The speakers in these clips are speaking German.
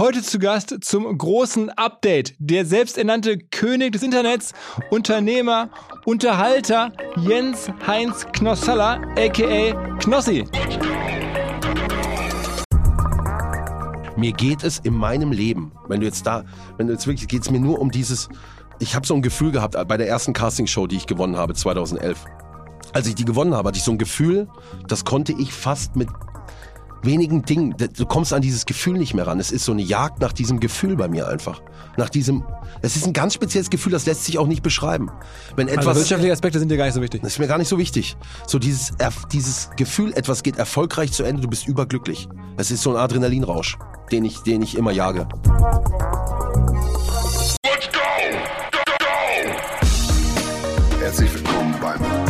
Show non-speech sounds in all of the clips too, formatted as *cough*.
Heute zu Gast zum großen Update. Der selbsternannte König des Internets, Unternehmer, Unterhalter Jens Heinz Knossalla, aka Knossi. Mir geht es in meinem Leben, wenn du jetzt da, wenn du jetzt wirklich, geht es mir nur um dieses, ich habe so ein Gefühl gehabt bei der ersten Castingshow, die ich gewonnen habe, 2011. Als ich die gewonnen habe, hatte ich so ein Gefühl, das konnte ich fast mit wenigen Dingen, du kommst an dieses Gefühl nicht mehr ran. Es ist so eine Jagd nach diesem Gefühl bei mir einfach. Nach diesem, es ist ein ganz spezielles Gefühl, das lässt sich auch nicht beschreiben. Wenn also etwas, also wirtschaftliche Aspekte sind dir gar nicht so wichtig. Das ist mir gar nicht so wichtig. So dieses, dieses Gefühl, etwas geht erfolgreich zu Ende, du bist überglücklich. Es ist so ein Adrenalinrausch, den ich, den ich immer jage. Let's go! Go, go! Herzlich willkommen beim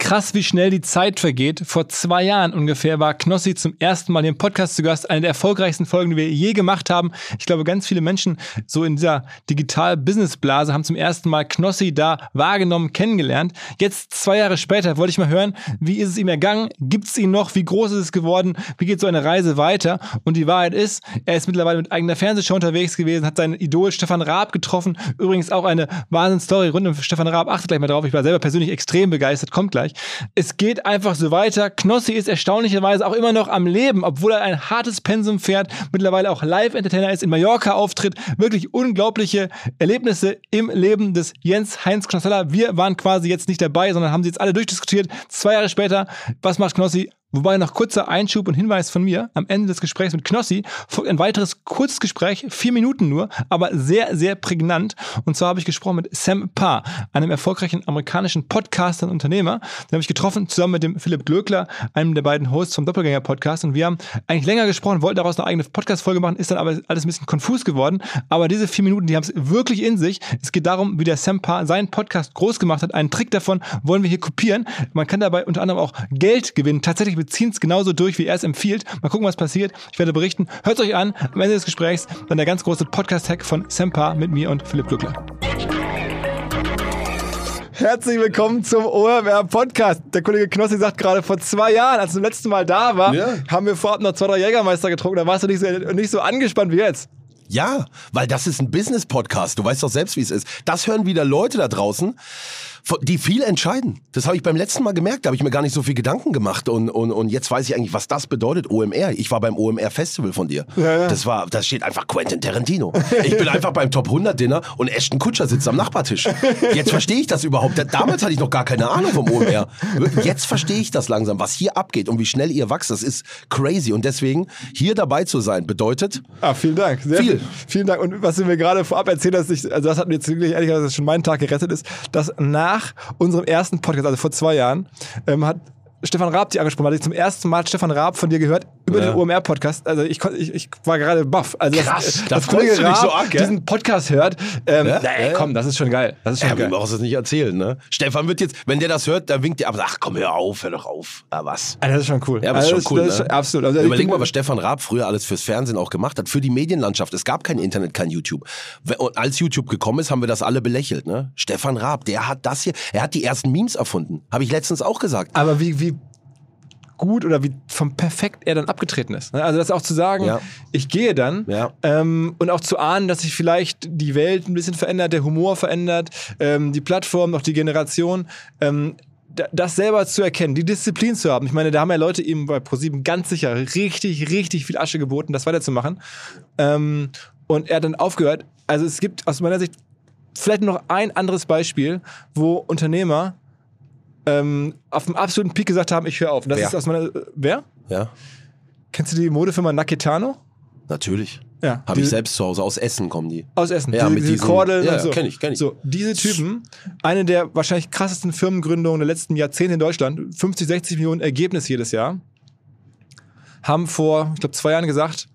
Krass, wie schnell die Zeit vergeht. Vor zwei Jahren ungefähr war Knossi zum ersten Mal im Podcast zu Gast. Eine der erfolgreichsten Folgen, die wir je gemacht haben. Ich glaube, ganz viele Menschen so in dieser Digital-Business-Blase haben zum ersten Mal Knossi da wahrgenommen, kennengelernt. Jetzt, zwei Jahre später, wollte ich mal hören, wie ist es ihm ergangen? Gibt es ihn noch? Wie groß ist es geworden? Wie geht so eine Reise weiter? Und die Wahrheit ist, er ist mittlerweile mit eigener Fernsehshow unterwegs gewesen, hat seinen Idol Stefan Raab getroffen. Übrigens auch eine Wahnsinnsstory rund um Stefan Raab. Achtet gleich mal drauf. Ich war selber persönlich extrem begeistert. Kommt gleich. Es geht einfach so weiter. Knossi ist erstaunlicherweise auch immer noch am Leben, obwohl er ein hartes Pensum fährt, mittlerweile auch Live-Entertainer ist, in Mallorca auftritt. Wirklich unglaubliche Erlebnisse im Leben des Jens Heinz Knossella. Wir waren quasi jetzt nicht dabei, sondern haben sie jetzt alle durchdiskutiert. Zwei Jahre später, was macht Knossi? Wobei noch kurzer Einschub und Hinweis von mir. Am Ende des Gesprächs mit Knossi folgt ein weiteres kurzes Gespräch, vier Minuten nur, aber sehr, sehr prägnant. Und zwar habe ich gesprochen mit Sam Parr, einem erfolgreichen amerikanischen Podcaster und Unternehmer. Den habe ich getroffen, zusammen mit dem Philipp Glöckler, einem der beiden Hosts vom Doppelgänger-Podcast. Und wir haben eigentlich länger gesprochen, wollten daraus eine eigene Podcast-Folge machen, ist dann aber alles ein bisschen konfus geworden. Aber diese vier Minuten, die haben es wirklich in sich. Es geht darum, wie der Sam Parr seinen Podcast groß gemacht hat. Einen Trick davon wollen wir hier kopieren. Man kann dabei unter anderem auch Geld gewinnen. Tatsächlich wir ziehen es genauso durch, wie er es empfiehlt. Mal gucken, was passiert. Ich werde berichten. Hört euch an. Am Ende des Gesprächs dann der ganz große Podcast-Hack von Sempa mit mir und Philipp Glückler. Herzlich willkommen zum OMR Podcast. Der Kollege Knossi sagt gerade, vor zwei Jahren, als du zum letzten Mal da war, ja. haben wir vorab noch zwei, drei Jägermeister getrunken. Da warst du nicht so, nicht so angespannt wie jetzt. Ja, weil das ist ein Business-Podcast. Du weißt doch selbst, wie es ist. Das hören wieder Leute da draußen die viel entscheiden. Das habe ich beim letzten Mal gemerkt, da habe ich mir gar nicht so viel Gedanken gemacht und, und, und jetzt weiß ich eigentlich, was das bedeutet, OMR. Ich war beim OMR Festival von dir. Ja, ja. Das war, da steht einfach Quentin Tarantino. Ich bin einfach beim Top 100 Dinner und Ashton Kutscher sitzt am Nachbartisch. Jetzt verstehe ich das überhaupt. Damals hatte ich noch gar keine Ahnung vom OMR. Jetzt verstehe ich das langsam, was hier abgeht und wie schnell ihr wächst. Das ist crazy und deswegen hier dabei zu sein bedeutet. Ah, vielen Dank. Sehr viel. Vielen Dank. Und was du mir gerade vorab erzählt hast, ich, also das hat mir jetzt wirklich ehrlich gesagt, dass schon meinen Tag gerettet ist, dass nach nach unserem ersten Podcast, also vor zwei Jahren, ähm, hat Stefan Raab die angesprochen hat. Ich zum ersten Mal Stefan Raab von dir gehört über Ja. den OMR-Podcast. Also ich, ich, ich war gerade baff. Also Krass, dass, da dass freust Kollege du Raab so arg, gell? diesen Podcast hört. Ähm, Ja? na, ey, Ja. komm, das ist schon geil. Das ist schon Ja, geil. wir brauchen es nicht erzählen, ne? Stefan wird jetzt, wenn der das hört, dann winkt er ab. Ach komm, hör auf, hör doch auf. Ja, was? Ah, das ist schon cool. Ja, aber ist Also schon cool. das ist ne? absolut. Also Überleg mal, was Stefan Raab früher alles fürs Fernsehen auch gemacht hat, für die Medienlandschaft. Es gab kein Internet, kein YouTube. Und als YouTube gekommen ist, haben wir das alle belächelt. Ne? Stefan Raab, der hat das hier, er hat die ersten Memes erfunden. Habe ich letztens auch gesagt. Aber wie, wie gut oder wie vom perfekt er dann abgetreten ist. ne? Also das auch zu sagen, Ja. ich gehe dann Ja. ähm, und auch zu ahnen, dass sich vielleicht die Welt ein bisschen verändert, der Humor verändert, ähm, die Plattform, noch die Generation. Ähm, da- das selber zu erkennen, die Disziplin zu haben. Ich meine, da haben ja Leute ihm bei ProSieben ganz sicher richtig, richtig viel Asche geboten, das weiterzumachen. Ähm, und er hat dann aufgehört. Also es gibt aus meiner Sicht vielleicht noch ein anderes Beispiel, wo Unternehmer ähm, auf dem absoluten Peak gesagt haben, ich höre auf. Und das Wer? ist aus meiner. Wer? Ja, Kennst du die Modefirma Naketano? natürlich. Ja. Habe ich Die- selbst zu Hause. Aus Essen kommen die. Aus Essen. Ja, diese, mit diese diesen- Kordeln ja, und so. kenn ich, kenn ich. So, diese Typen, eine der wahrscheinlich krassesten Firmengründungen der letzten Jahrzehnte in Deutschland, 50, 60 Millionen Ergebnis jedes Jahr, haben vor, ich glaube, zwei Jahren gesagt,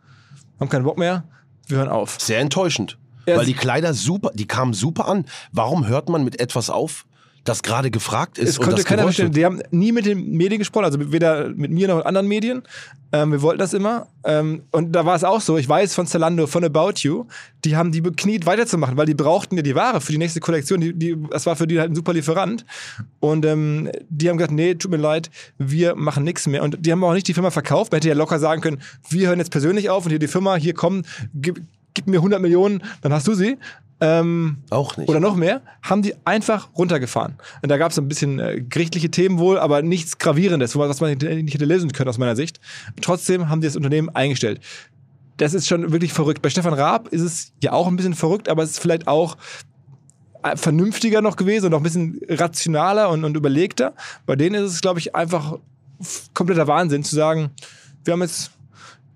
haben keinen Bock mehr, wir hören auf. Sehr enttäuschend. Ja, weil die Kleider super, die kamen super an. Warum hört man mit etwas auf, das gerade gefragt ist Es und konnte das keiner verstehen. Die haben nie mit den Medien gesprochen, also weder mit mir noch mit anderen Medien. Ähm, wir wollten das immer. Ähm, und da war es auch so, ich weiß von Zalando, von About You, die haben die bekniet weiterzumachen, weil die brauchten ja die Ware für die nächste Kollektion. Die, die, das war für die halt ein super Lieferant. Und ähm, die haben gesagt, nee, tut mir leid, wir machen nichts mehr. Und die haben auch nicht die Firma verkauft. Man hätte ja locker sagen können, wir hören jetzt persönlich auf und hier die Firma, hier kommen, gib, gib mir 100 Millionen, dann hast du sie. Ähm, Auch nicht. oder noch mehr, haben die einfach runtergefahren. Und da gab es ein bisschen äh, gerichtliche Themen wohl, aber nichts Gravierendes, was man nicht hätte lösen können aus meiner Sicht. Trotzdem haben die das Unternehmen eingestellt. Das ist schon wirklich verrückt. Bei Stefan Raab ist es ja auch ein bisschen verrückt, aber es ist vielleicht auch äh, vernünftiger noch gewesen und auch ein bisschen rationaler und, und überlegter. Bei denen ist es, glaube ich, einfach kompletter Wahnsinn zu sagen, wir haben jetzt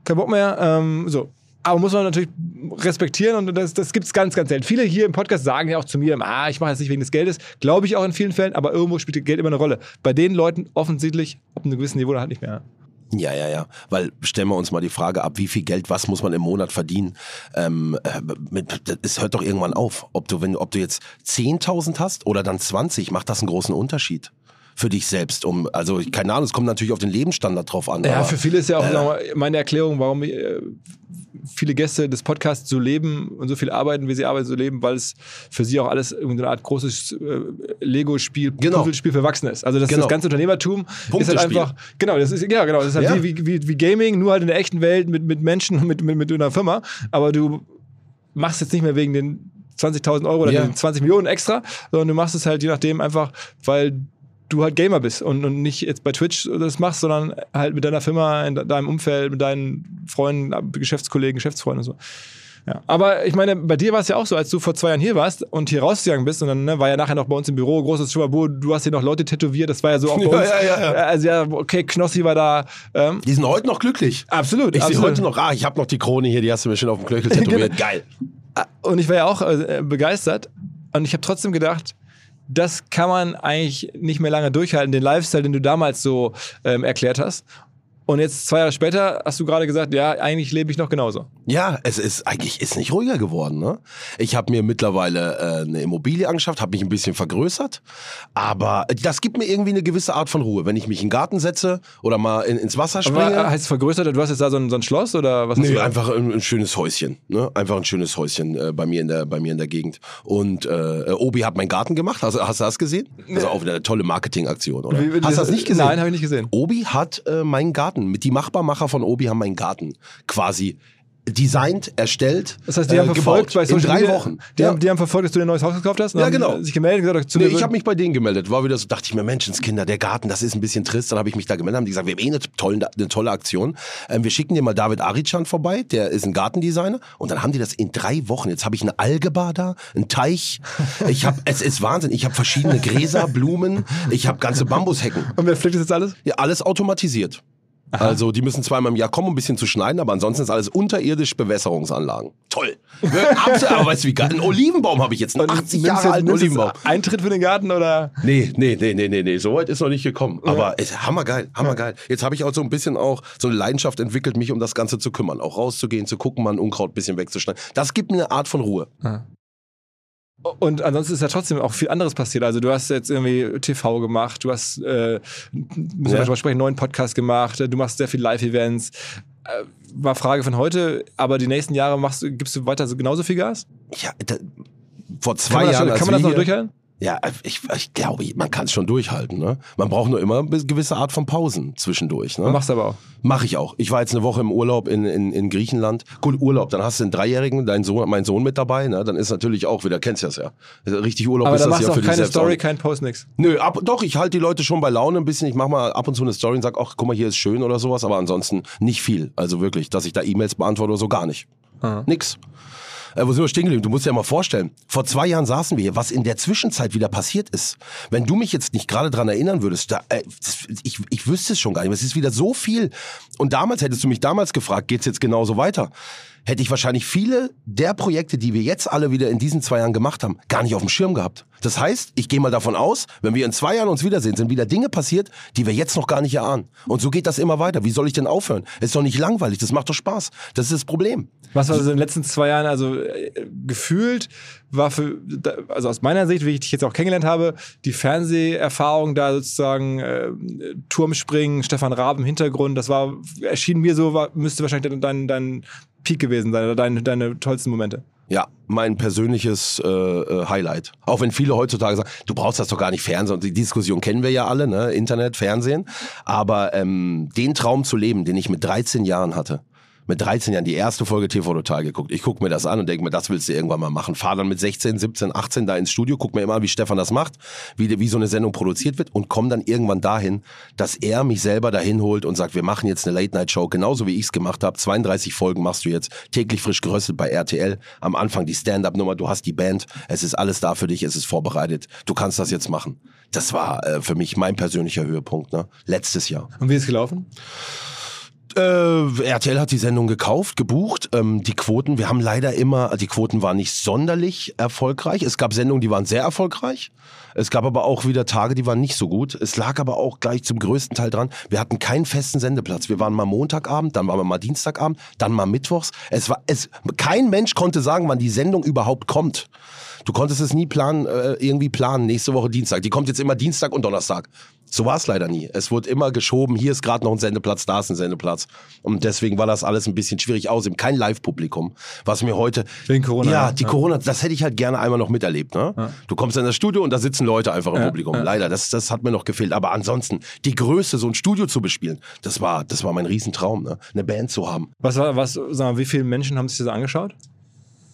keinen Bock mehr. Ähm, so. Aber muss man natürlich respektieren und das, das gibt es ganz, ganz selten. Viele hier im Podcast sagen ja auch zu mir, ah, ich mache das nicht wegen des Geldes. Glaube ich auch in vielen Fällen, aber irgendwo spielt Geld immer eine Rolle. Bei den Leuten offensichtlich, auf einem gewissen Niveau, halt nicht mehr. Ja, ja, ja. Weil stellen wir uns mal die Frage ab, wie viel Geld, was muss man im Monat verdienen? Ähm, äh, mit, es hört doch irgendwann auf. Ob du, wenn, ob du jetzt 10.000 hast oder dann 20, macht das einen großen Unterschied für dich selbst. Um, also keine Ahnung, es kommt natürlich auf den Lebensstandard drauf an. Ja, für viele ist ja auch nochmal meine Erklärung, warum äh, viele Gäste des Podcasts so leben und so viel arbeiten, wie sie arbeiten, so leben, weil es für sie auch alles irgendeine Art großes äh, Lego-Spiel, Genau. Puzzlespiel für Erwachsene ist. Also das, Genau. das ganze Unternehmertum ist halt einfach, genau, das ist, ja, genau, das ist halt Ja. wie, wie, wie Gaming, nur halt in der echten Welt mit, mit Menschen, mit, mit, mit einer Firma, aber du machst jetzt nicht mehr wegen den 20.000 Euro oder Ja. den 20 Millionen extra, sondern du machst es halt je nachdem einfach, weil du halt Gamer bist und, und nicht jetzt bei Twitch das machst, sondern halt mit deiner Firma, in de- deinem Umfeld, mit deinen Freunden, Geschäftskollegen, Geschäftsfreunden und so. Ja. Aber ich meine, bei dir war es ja auch so, als du vor zwei Jahren hier warst und hier rausgegangen bist und dann ne, war ja nachher noch bei uns im Büro großes Schuhabo, du hast hier noch Leute tätowiert, das war ja so auch *laughs* bei Ja, uns. ja, ja, ja. Also ja, okay, Knossi war da. Ähm, Die sind heute noch glücklich. absolut. Ich sehe heute noch, ah, ich habe noch die Krone hier, die hast du mir schon auf dem Knöchel *laughs* tätowiert. Genau. Geil. Und ich war ja auch äh, begeistert. Und ich habe trotzdem gedacht, das kann man eigentlich nicht mehr lange durchhalten, den Lifestyle, den du damals so ähm, erklärt hast. Und jetzt zwei Jahre später hast du gerade gesagt, ja, eigentlich lebe ich noch genauso. Ja, es ist eigentlich ist nicht ruhiger geworden. Ne? Ich habe mir mittlerweile äh, eine Immobilie angeschafft, habe mich ein bisschen vergrößert, aber das gibt mir irgendwie eine gewisse Art von Ruhe, wenn ich mich in den Garten setze oder mal in, ins Wasser Aber springe. heißt es vergrößert? Du hast jetzt da so ein, so ein Schloss oder was? hast Nee, du? einfach ein, ein schönes Häuschen, ne? Einfach ein schönes Häuschen äh, bei mir in der bei mir in der Gegend. Und äh, Obi hat meinen Garten gemacht. Hast, hast du das gesehen? Also auch eine tolle Marketingaktion, oder? Wie- wie- hast du das nicht gesehen? Nein, habe ich nicht gesehen. Obi hat äh, meinen Garten, mit die Machbarmacher von Obi haben meinen Garten quasi designt, erstellt, Das heißt, die äh, haben verfolgt gebaut. bei in drei Media, Wochen. Die, ja. haben, die haben verfolgt, dass du dir ein neues Haus gekauft hast? Ja, genau. sich gemeldet gesagt, zu Nee, ich habe mich bei denen gemeldet. War wieder so, dachte ich mir, Menschenskinder, der Garten, das ist ein bisschen trist. Dann habe ich mich da gemeldet, haben die gesagt, wir haben eh eine tolle, eine tolle Aktion. Ähm, wir schicken dir mal David Arichan vorbei, der ist ein Gartendesigner. Und dann haben die das in drei Wochen. Jetzt habe ich eine Algebar da, einen Teich. Ich habe, es ist Wahnsinn. Ich habe verschiedene Gräser, Blumen. Ich habe ganze Bambushecken. Und wer pflegt das jetzt alles? Ja, alles automatisiert. Also die müssen zweimal im Jahr kommen, um ein bisschen zu schneiden, aber ansonsten ist alles unterirdisch Bewässerungsanlagen. Toll. Absolut, aber weißt du, wie geil? Ein Olivenbaum habe ich jetzt, einen 80 Jahre alten Olivenbaum. Eintritt für den Garten oder? Nee, nee, nee, nee, nee, nee, so weit ist noch nicht gekommen. Aber es, hammergeil, hammergeil. Jetzt habe ich auch so ein bisschen auch so eine Leidenschaft entwickelt, mich um das Ganze zu kümmern. Auch rauszugehen, zu gucken, mal ein Unkraut ein bisschen wegzuschneiden. Das gibt mir eine Art von Ruhe. Und ansonsten ist ja trotzdem auch viel anderes passiert. Also du hast jetzt irgendwie TV gemacht, du hast, äh, müssen wir Ja. sprechen, einen neuen Podcast gemacht, äh, du machst sehr viel Live-Events. Äh, war Frage von heute, aber die nächsten Jahre machst du, gibst du weiter so genauso viel Gas? Ja, da, vor Kann zwei das, Jahren. als kann man das noch durchhalten? Ja, ich, ich glaube, man kann es schon durchhalten. Ne? Man braucht nur immer eine gewisse Art von Pausen zwischendurch. Ne? Machst du aber auch. Mache ich auch. Ich war jetzt eine Woche im Urlaub in, in, in Griechenland. Gut, Urlaub, dann hast du einen Dreijährigen, dein Sohn, mein Sohn mit dabei. Ne? Dann ist natürlich auch wieder, kennst du das ja. Richtig Urlaub Aber ist da das machst ja für dich keine Story, auch. kein Post, nix. Nö, ab, doch, ich halte die Leute schon bei Laune ein bisschen. Ich mache mal ab und zu eine Story und sag, ach, guck mal, hier ist schön oder sowas, aber ansonsten nicht viel. Also wirklich, dass ich da E-Mails beantworte oder so, gar nicht. Nix. Äh, wo sind wir stehen geblieben? Du musst dir ja mal vorstellen, vor zwei Jahren saßen wir hier, was in der Zwischenzeit wieder passiert ist. Wenn du mich jetzt nicht gerade dran erinnern würdest, da, äh, ich, ich wüsste es schon gar nicht. Es ist wieder so viel. Und damals hättest du mich damals gefragt, geht's jetzt genauso weiter? Hätte ich wahrscheinlich viele der Projekte, die wir jetzt alle wieder in diesen zwei Jahren gemacht haben, gar nicht auf dem Schirm gehabt. Das heißt, ich gehe mal davon aus, wenn wir in zwei Jahren uns wiedersehen, sind wieder Dinge passiert, die wir jetzt noch gar nicht erahnen. Und so geht das immer weiter. Wie soll ich denn aufhören? Ist doch nicht langweilig, das macht doch Spaß. Das ist das Problem. Was also in den letzten zwei Jahren, also äh, gefühlt war für, also aus meiner Sicht, wie ich dich jetzt auch kennengelernt habe, die Fernseherfahrung da sozusagen äh, Turmspringen, Stefan Raab im Hintergrund, das war, erschien mir so, war, müsste wahrscheinlich dein, dein Peak gewesen sein oder deine, deine tollsten Momente. Ja, mein persönliches äh, äh, Highlight. Auch wenn viele heutzutage sagen, du brauchst das doch gar nicht Fernsehen. Die Diskussion kennen wir ja alle, ne? Internet, Fernsehen. Aber ähm, den Traum zu leben, den ich mit 13 Jahren hatte, mit 13 Jahren die erste Folge TV Total geguckt. Ich gucke mir das an und denke mir, das willst du irgendwann mal machen. Fahr dann mit 16, 17, 18 da ins Studio, guck mir immer wie Stefan das macht, wie, wie so eine Sendung produziert wird und komm dann irgendwann dahin, dass er mich selber dahin holt und sagt, wir machen jetzt eine Late-Night-Show, genauso wie ich es gemacht habe. 32 Folgen machst du jetzt, täglich frisch geröstet bei RTL. Am Anfang die Stand-Up-Nummer, du hast die Band, es ist alles da für dich, es ist vorbereitet. Du kannst das jetzt machen. Das war äh, für mich mein persönlicher Höhepunkt, ne? Letztes Jahr. Und wie ist es gelaufen? Äh, RTL hat die Sendung gekauft, gebucht. Ähm, die Quoten, wir haben leider immer, die Quoten waren nicht sonderlich erfolgreich. Es gab Sendungen, die waren sehr erfolgreich. Es gab aber auch wieder Tage, die waren nicht so gut. Es lag aber auch gleich zum größten Teil dran. Wir hatten keinen festen Sendeplatz. Wir waren mal Montagabend, dann waren wir mal Dienstagabend, dann mal Mittwochs. Es war, es, kein Mensch konnte sagen, wann die Sendung überhaupt kommt. Du konntest es nie planen, äh, irgendwie planen, nächste Woche Dienstag. Die kommt jetzt immer Dienstag und Donnerstag. So war es leider nie. Es wurde immer geschoben, hier ist gerade noch ein Sendeplatz, da ist ein Sendeplatz. Und deswegen war das alles ein bisschen schwierig. Außerdem kein Live-Publikum, was mir heute... Wegen Corona, Ja, ja. die Ja. Corona, das hätte ich halt gerne einmal noch miterlebt. Ne? Du kommst in das Studio und da sitzen Leute einfach im Ja, Publikum. ja. Leider, das, das hat mir noch gefehlt. Aber ansonsten, die Größe, so ein Studio zu bespielen, das war, das war mein Riesentraum, ne? eine Band zu haben. Was war, was, sag mal, wie viele Menschen haben sich das angeschaut?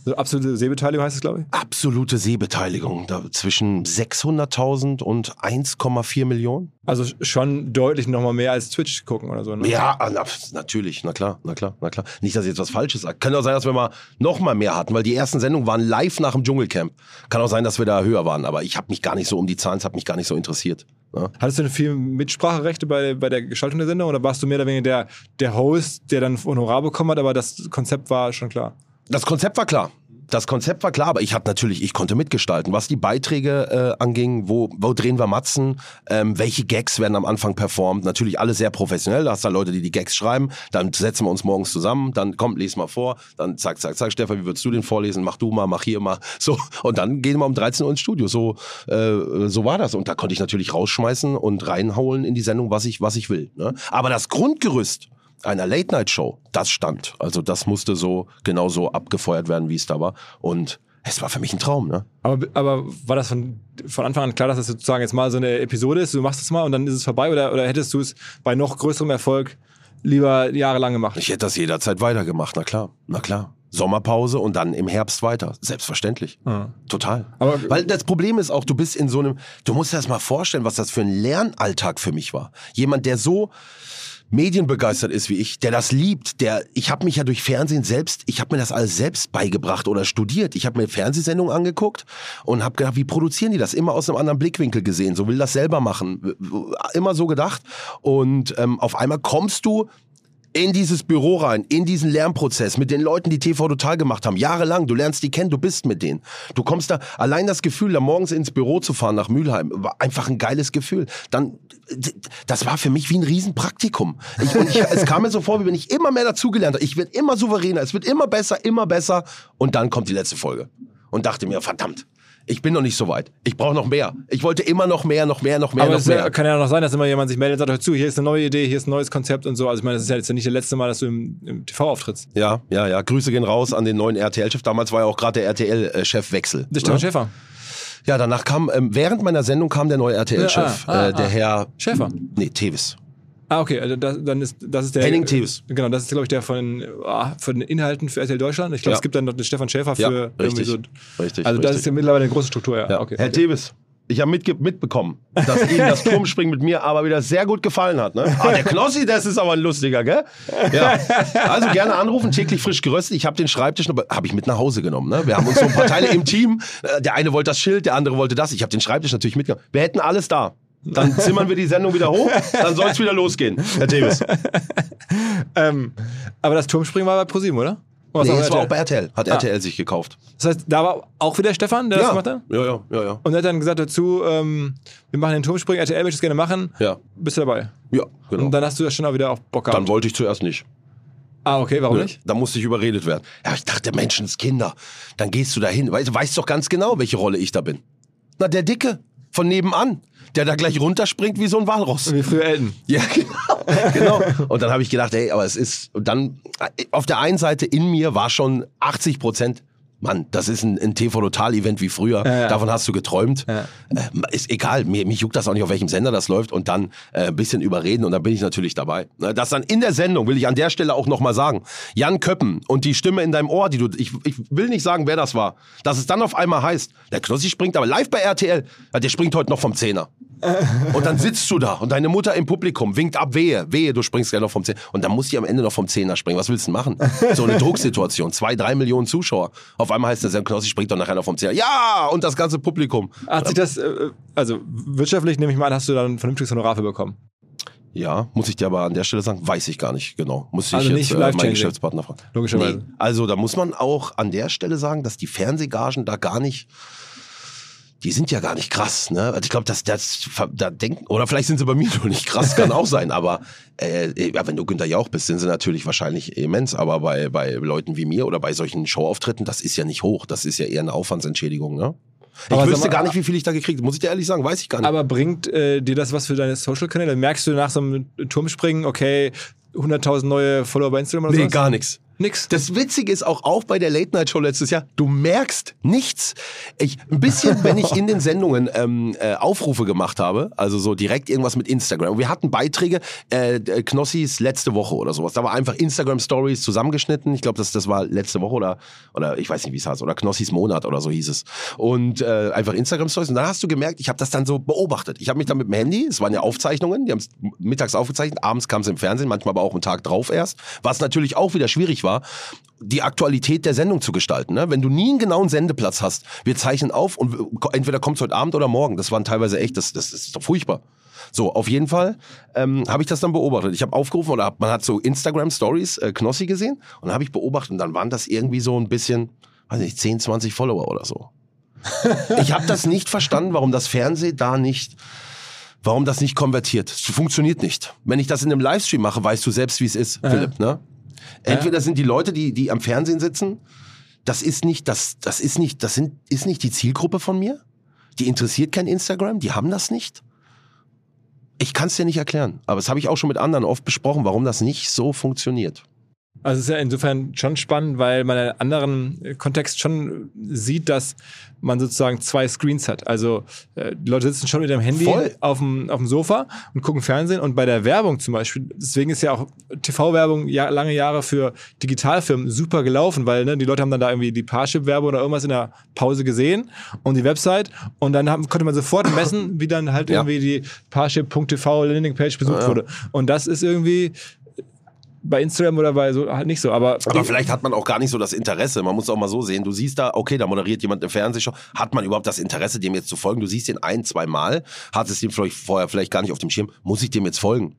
So absolute Sehbeteiligung heißt es, glaube ich. Absolute Sehbeteiligung, da zwischen 600.000 und 1,4 Millionen. Also schon deutlich nochmal mehr als Twitch gucken oder so. Ne? Ja, ah, na, natürlich, na klar, na klar, na klar. Nicht, dass ich jetzt was Falsches sage. Kann auch sein, dass wir mal noch mal mehr hatten, weil die ersten Sendungen waren live nach dem Dschungelcamp. Kann auch sein, dass wir da höher waren, aber ich habe mich gar nicht so um die Zahlen, es hat mich gar nicht so interessiert. ne? Hattest du denn viel Mitspracherechte bei, bei der Gestaltung der Sendung oder warst du mehr oder weniger der, der Host, der dann Honorar bekommen hat, aber das Konzept war schon klar? Das Konzept war klar. Das Konzept war klar, aber ich hatte natürlich, ich konnte mitgestalten, was die Beiträge äh, anging, wo, wo drehen wir Matzen, ähm, welche Gags werden am Anfang performt, natürlich alle sehr professionell, da hast du Leute, die die Gags schreiben, dann setzen wir uns morgens zusammen, dann kommt, les mal vor, dann zack, zack, zack, Stefan, wie würdest du den vorlesen, mach du mal, mach hier mal, so, und dann gehen wir um 13 Uhr ins Studio, so, äh, so war das. Und da konnte ich natürlich rausschmeißen und reinhauen in die Sendung, was ich, was ich will, ne? aber das Grundgerüst, einer Late-Night-Show, das stand. Also das musste so genauso abgefeuert werden, wie es da war. Und es war für mich ein Traum, ne? Aber, aber war das von, von Anfang an klar, dass das sozusagen jetzt mal so eine Episode ist, du machst es mal und dann ist es vorbei oder, oder hättest du es bei noch größerem Erfolg lieber jahrelang gemacht? Ich hätte das jederzeit weitergemacht, na klar, na klar. Sommerpause und dann im Herbst weiter. Selbstverständlich. Total. Aber- Weil das Problem ist auch, du bist in so einem, du musst dir das mal vorstellen, was das für ein Lernalltag für mich war. Jemand, der so medienbegeistert ist wie ich, der das liebt, der ich habe mich ja durch Fernsehen selbst, ich habe mir das alles selbst beigebracht oder studiert. Ich habe mir Fernsehsendungen angeguckt und habe gedacht, wie produzieren die das? Immer aus einem anderen Blickwinkel gesehen, so will das selber machen, immer so gedacht. Und ähm, auf einmal kommst du in dieses Büro rein, in diesen Lernprozess mit den Leuten, die TV Total gemacht haben, jahrelang. Du lernst die kennen, du bist mit denen. Du kommst da, allein das Gefühl, da morgens ins Büro zu fahren nach Mülheim, war einfach ein geiles Gefühl. Dann, das war für mich wie ein Riesenpraktikum. Ich, ich, es kam mir so vor, wie wenn ich immer mehr dazugelernt habe. Ich werde immer souveräner, es wird immer besser, immer besser. Und dann kommt die letzte Folge. Und dachte mir, verdammt, ich bin noch nicht so weit. Ich brauche noch mehr. Ich wollte immer noch mehr, noch mehr, noch mehr, Aber noch es mehr. kann ja noch sein, dass immer jemand sich meldet und sagt, hör zu, hier ist eine neue Idee, hier ist ein neues Konzept und so. Also ich meine, das ist ja jetzt nicht das letzte Mal, dass du im, im TV auftrittst. Ja, ja, ja. Grüße gehen raus an den neuen RTL-Chef. Damals war ja auch gerade der RTL-Chefwechsel. Der Stefan ne? Schäfer. Ja, danach kam, ähm, während meiner Sendung kam der neue RTL-Chef. Ja, ah, ah, äh, der ah. Herr. Schäfer. Nee, Tevis. Ah, okay, also das, dann ist das ist der Henning Tevis. Genau, das ist glaube ich der von ah, von den Inhalten für RTL Deutschland. Ich glaube, Ja. es gibt dann noch den Stefan Schäfer für Ja, irgendwie richtig. so. Richtig, Also das richtig. ist ja mittlerweile eine große Struktur, ja. Okay. Herr okay. Tevis. Ich habe mitge mitbekommen, dass Ihnen das Turmspringen mit mir aber wieder sehr gut gefallen hat. Ne? Ah, der Knossi, das ist aber ein lustiger, gell? Ja. Also gerne anrufen, täglich frisch geröstet. Ich habe den Schreibtisch, habe ich mit nach Hause genommen. Ne? Wir haben uns so ein paar Teile im Team. Äh, Der eine wollte das Schild, der andere wollte das. Ich habe den Schreibtisch natürlich mitgenommen. Wir hätten alles da. Dann zimmern wir die Sendung wieder hoch, dann soll es wieder losgehen, Herr Tevis. *laughs* Ähm, aber das Turmspringen war bei ProSieben, oder? Oder Nee, was das war auch bei RTL. Hat RTL sich gekauft. Das heißt, da war auch wieder Stefan, der das gemacht hat? ja, ja, ja, ja. Und er hat dann gesagt dazu, ähm, wir machen den Turmspringen, RTL möchte es gerne machen. Ja, Bist du dabei? ja genau. Und dann hast du das schon auch wieder auch Bock gehabt. Dann wollte ich zuerst nicht. ah, okay, warum nicht? Da musste ich überredet werden. Ja, ich dachte, Menschenskinder. Dann gehst du da hin. Weißt, du weißt doch ganz genau, welche Rolle ich da bin. Na, der Dicke von nebenan, der da gleich runterspringt wie so ein Walross. Wie früher Elton. Ja, *laughs* genau. genau. Und dann habe ich gedacht, ey, aber es ist, und dann, auf der einen Seite in mir war schon 80 Prozent, Mann, das ist ein, ein TV-Total-Event wie früher. Ja, ja. Davon hast du geträumt. Ja. Äh, ist egal, mir, mich juckt das auch nicht, auf welchem Sender das läuft. Und dann äh, ein bisschen überreden und dann bin ich natürlich dabei. Ne, Das dann in der Sendung, will ich an der Stelle auch nochmal sagen, Jan Köppen und die Stimme in deinem Ohr, die du, ich, ich will nicht sagen, wer das war, dass es dann auf einmal heißt, der Knossi springt aber live bei RTL, der springt heute noch vom Zehner. *laughs* Und dann sitzt du da und deine Mutter im Publikum winkt ab, wehe, wehe, du springst gleich noch vom Zehner. Und dann muss die am Ende noch vom Zehner springen. Was willst du machen? So eine *laughs* Drucksituation. Zwei, drei Millionen Zuschauer. Auf einmal heißt der Knossi springt doch nachher noch vom Zehner. Ja! Und das ganze Publikum. Hat sich das, äh, also wirtschaftlich nehme ich mal an, hast du dann ein vernünftiges Honorar für bekommen. Ja, muss ich dir aber an der Stelle sagen, weiß ich gar nicht genau. Muss ich Also jetzt nicht äh, meinen. Geschäftspartner fragen. Logischerweise. Nee. Also da muss man auch an der Stelle sagen, dass die Fernsehgagen da gar nicht die sind ja gar nicht krass, ne? Also ich glaube, dass das da denken oder vielleicht sind sie bei mir *laughs* noch nicht krass, kann auch sein. Aber äh, ja, wenn du Günther Jauch bist, sind sie natürlich wahrscheinlich immens. Aber bei bei Leuten wie mir oder bei solchen Showauftritten, das ist ja nicht hoch. Das ist ja eher eine Aufwandsentschädigung, ne? Ich Aber wüsste mal- gar nicht, wie viel ich da gekriegt. habe. Muss ich dir ehrlich sagen, weiß ich gar nicht. Aber bringt äh, dir das was für deine Social-Kanäle? Merkst du nach so einem Turmspringen, okay, 100.000 neue Follower bei Instagram oder nee, sowas? gar nichts. Nix. Das Witzige ist auch, auch bei der Late Night Show letztes Jahr, du merkst nichts. Ich, ein bisschen, wenn ich in den Sendungen ähm, äh, Aufrufe gemacht habe, also so direkt irgendwas mit Instagram. Wir hatten Beiträge, äh, äh, Knossis letzte Woche oder sowas. Da war einfach Instagram Stories zusammengeschnitten. Ich glaube, das, das war letzte Woche oder, oder ich weiß nicht, wie es heißt, oder Knossis Monat oder so hieß es. Und äh, einfach Instagram Stories. Und dann hast du gemerkt, ich habe das dann so beobachtet. Ich habe mich dann mit dem Handy, es waren ja Aufzeichnungen, die haben es mittags aufgezeichnet, abends kam es im Fernsehen, manchmal aber auch einen Tag drauf erst, was natürlich auch wieder schwierig war, die Aktualität der Sendung zu gestalten. Ne? Wenn du nie einen genauen Sendeplatz hast, wir zeichnen auf und entweder kommt es heute Abend oder morgen. Das waren teilweise echt, das, das ist doch furchtbar. So, auf jeden Fall ähm, habe ich das dann beobachtet. Ich habe aufgerufen oder hab- man hat so Instagram Stories äh, Knossi gesehen und dann habe ich beobachtet und dann waren das irgendwie so ein bisschen, weiß nicht, 10, 20 Follower oder so. *laughs* ich habe das nicht verstanden, warum das Fernsehen da nicht Warum das nicht konvertiert? Es funktioniert nicht. Wenn ich das in einem Livestream mache, weißt du selbst, wie es ist, Philipp. Ne? Entweder sind die Leute, die, die am Fernsehen sitzen, das ist nicht, das, das ist nicht, das sind, ist nicht die Zielgruppe von mir. Die interessiert kein Instagram, die haben das nicht. Ich kann es dir nicht erklären, aber das habe ich auch schon mit anderen oft besprochen, warum das nicht so funktioniert. Also es ist ja insofern schon spannend, weil man in einem anderen äh, Kontext schon sieht, dass man sozusagen zwei Screens hat. Also äh, die Leute sitzen schon mit dem Handy Voll. auf dem, auf dem Sofa und gucken Fernsehen und bei der Werbung zum Beispiel, deswegen ist ja auch TV-Werbung ja, lange Jahre für Digitalfirmen super gelaufen, weil ne, die Leute haben dann da irgendwie die Parship-Werbung oder irgendwas in der Pause gesehen und die Website und dann haben, konnte man sofort messen, wie dann halt Ja. irgendwie die Parship.tv Landingpage besucht wurde. Und das ist irgendwie bei Instagram oder bei so halt nicht so, aber, Aber vielleicht hat man auch gar nicht so das Interesse. Man muss auch mal so sehen. Du siehst da, okay, da moderiert jemand eine Fernsehshow. Hat man überhaupt das Interesse, dem jetzt zu folgen? Du siehst den ein, zwei Mal, hat es ihm vielleicht vorher vielleicht gar nicht auf dem Schirm. Muss ich dem jetzt folgen?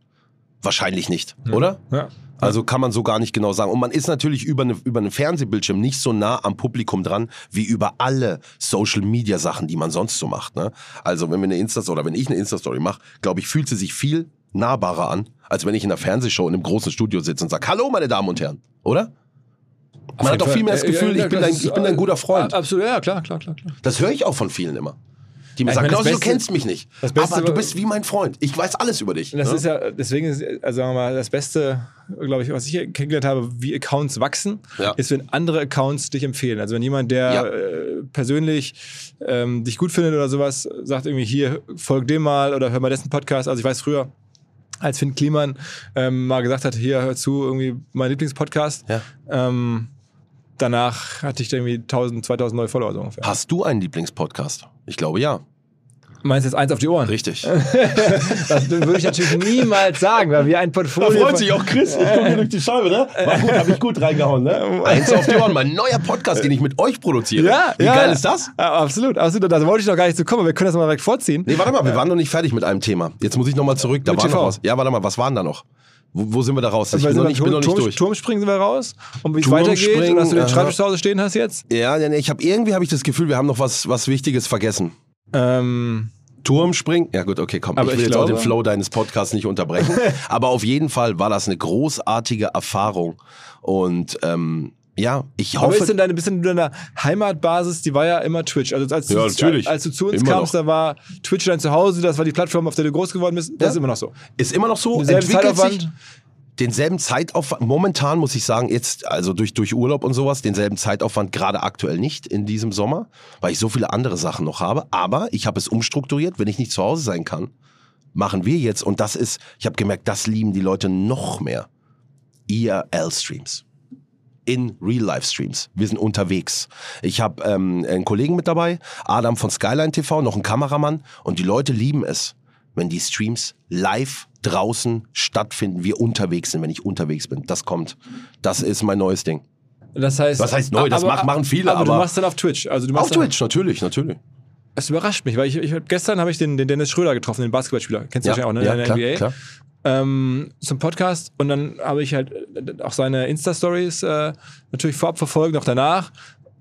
Wahrscheinlich nicht, oder? ja. Also kann man so gar nicht genau sagen. Und man ist natürlich über, eine, über einen Fernsehbildschirm nicht so nah am Publikum dran, wie über alle Social-Media-Sachen, die man sonst so macht. Ne? Also wenn wir eine Insta oder wenn ich eine Insta-Story mache, glaube ich, fühlt sie sich viel nahbarer an, als wenn ich in einer Fernsehshow in einem großen Studio sitze und sage, hallo meine Damen und Herren, oder? Man hat doch viel mehr das Gefühl, ich bin, dein, ich bin dein guter Freund. Absolut, ja, klar, klar, klar. klar. Das höre ich auch von vielen immer. Die mir Ja, sagen, Klausi, du kennst mich nicht. aber du bist wie mein Freund. Ich weiß alles über dich. Das ne? ist ja, deswegen ist, also sagen wir mal, das Beste, glaube ich, was ich hier kennengelernt habe, wie Accounts wachsen, Ja. ist, wenn andere Accounts dich empfehlen. Also wenn jemand, der Ja. äh, persönlich ähm, dich gut findet oder sowas, sagt irgendwie hier, folg dem mal oder hör mal dessen Podcast. Also ich weiß früher, als Finn Kliman ähm, mal gesagt hat, hier, hör zu, irgendwie mein Lieblingspodcast. Ja. Ähm, danach hatte ich irgendwie 1000, 2000 neue Follower so ungefähr. Hast du einen Lieblingspodcast? Ich glaube ja. Meinst du jetzt eins auf die Ohren? Richtig. *laughs* Das würde ich natürlich niemals sagen, weil wir ein Portfolio. von- auch Chris. Ich komme hier durch die Scheibe, ne? War gut, habe ich gut reingehauen, ne? Eins auf die Ohren, mein neuer Podcast, den ich mit euch produziere. Ja, Wie ja, geil ist das? Ja, absolut, absolut. Da wollte ich noch gar nicht zu kommen, wir können das mal direkt vorziehen. Nee, warte mal, wir waren noch nicht fertig mit einem Thema. Jetzt muss ich noch mal zurück. Da Mit war noch was. Ja, warte mal, was waren da noch? Wo, wo sind wir da raus? Ich Weil bin, noch nicht, wir bin noch nicht Turm, durch. Turmspringen sind wir raus. Und wie es weitergeht, und dass du den. Schreibtisch zu Hause stehen hast jetzt. Ja, ja, nee, ich habe irgendwie habe ich das Gefühl, wir haben noch was, was Wichtiges vergessen. Ähm, Turmspringen? Ja gut, okay, komm. Aber ich will ich jetzt auch den glaube- Flow deines Podcasts nicht unterbrechen. *laughs* Aber auf jeden Fall war das eine großartige Erfahrung. Und ähm, ja, ich aber ist hoffe. denn deine bisschen deine Heimatbasis, die war ja immer Twitch. Also als, Ja, du, natürlich. als du zu uns Immer kamst, noch. da war Twitch dein Zuhause, das war die Plattform, auf der du groß geworden bist. Das Ja. ist immer noch so. Ist immer noch so, entwickelt sich. Denselben Zeitaufwand, momentan muss ich sagen, jetzt, also durch, durch Urlaub und sowas, denselben Zeitaufwand gerade aktuell nicht in diesem Sommer, weil ich so viele andere Sachen noch habe. Aber ich habe es umstrukturiert, wenn ich nicht zu Hause sein kann, machen wir jetzt, und das ist, ich habe gemerkt, das lieben die Leute noch mehr. IRL-Streams. In Real-Life-Streams. Wir sind unterwegs. Ich habe ähm, einen Kollegen mit dabei, Adam von Skyline TV, noch einen Kameramann, und die Leute lieben es, wenn die Streams live draußen stattfinden, wir unterwegs sind, wenn ich unterwegs bin. Das kommt. Das ist mein neues Ding. Das heißt, Was heißt neu? Das mach- machen viele, Aber, du aber- machst dann auf Twitch. Also du machst Auf Twitch, natürlich, natürlich. Es überrascht mich, weil ich, ich gestern habe ich den, den Dennis Schröder getroffen, den Basketballspieler. Kennst du Ja, wahrscheinlich auch, ne? ja, klar, NBA. klar. ähm, zum Podcast und dann habe ich halt äh, auch seine Insta-Stories äh, natürlich vorab verfolgt, noch danach.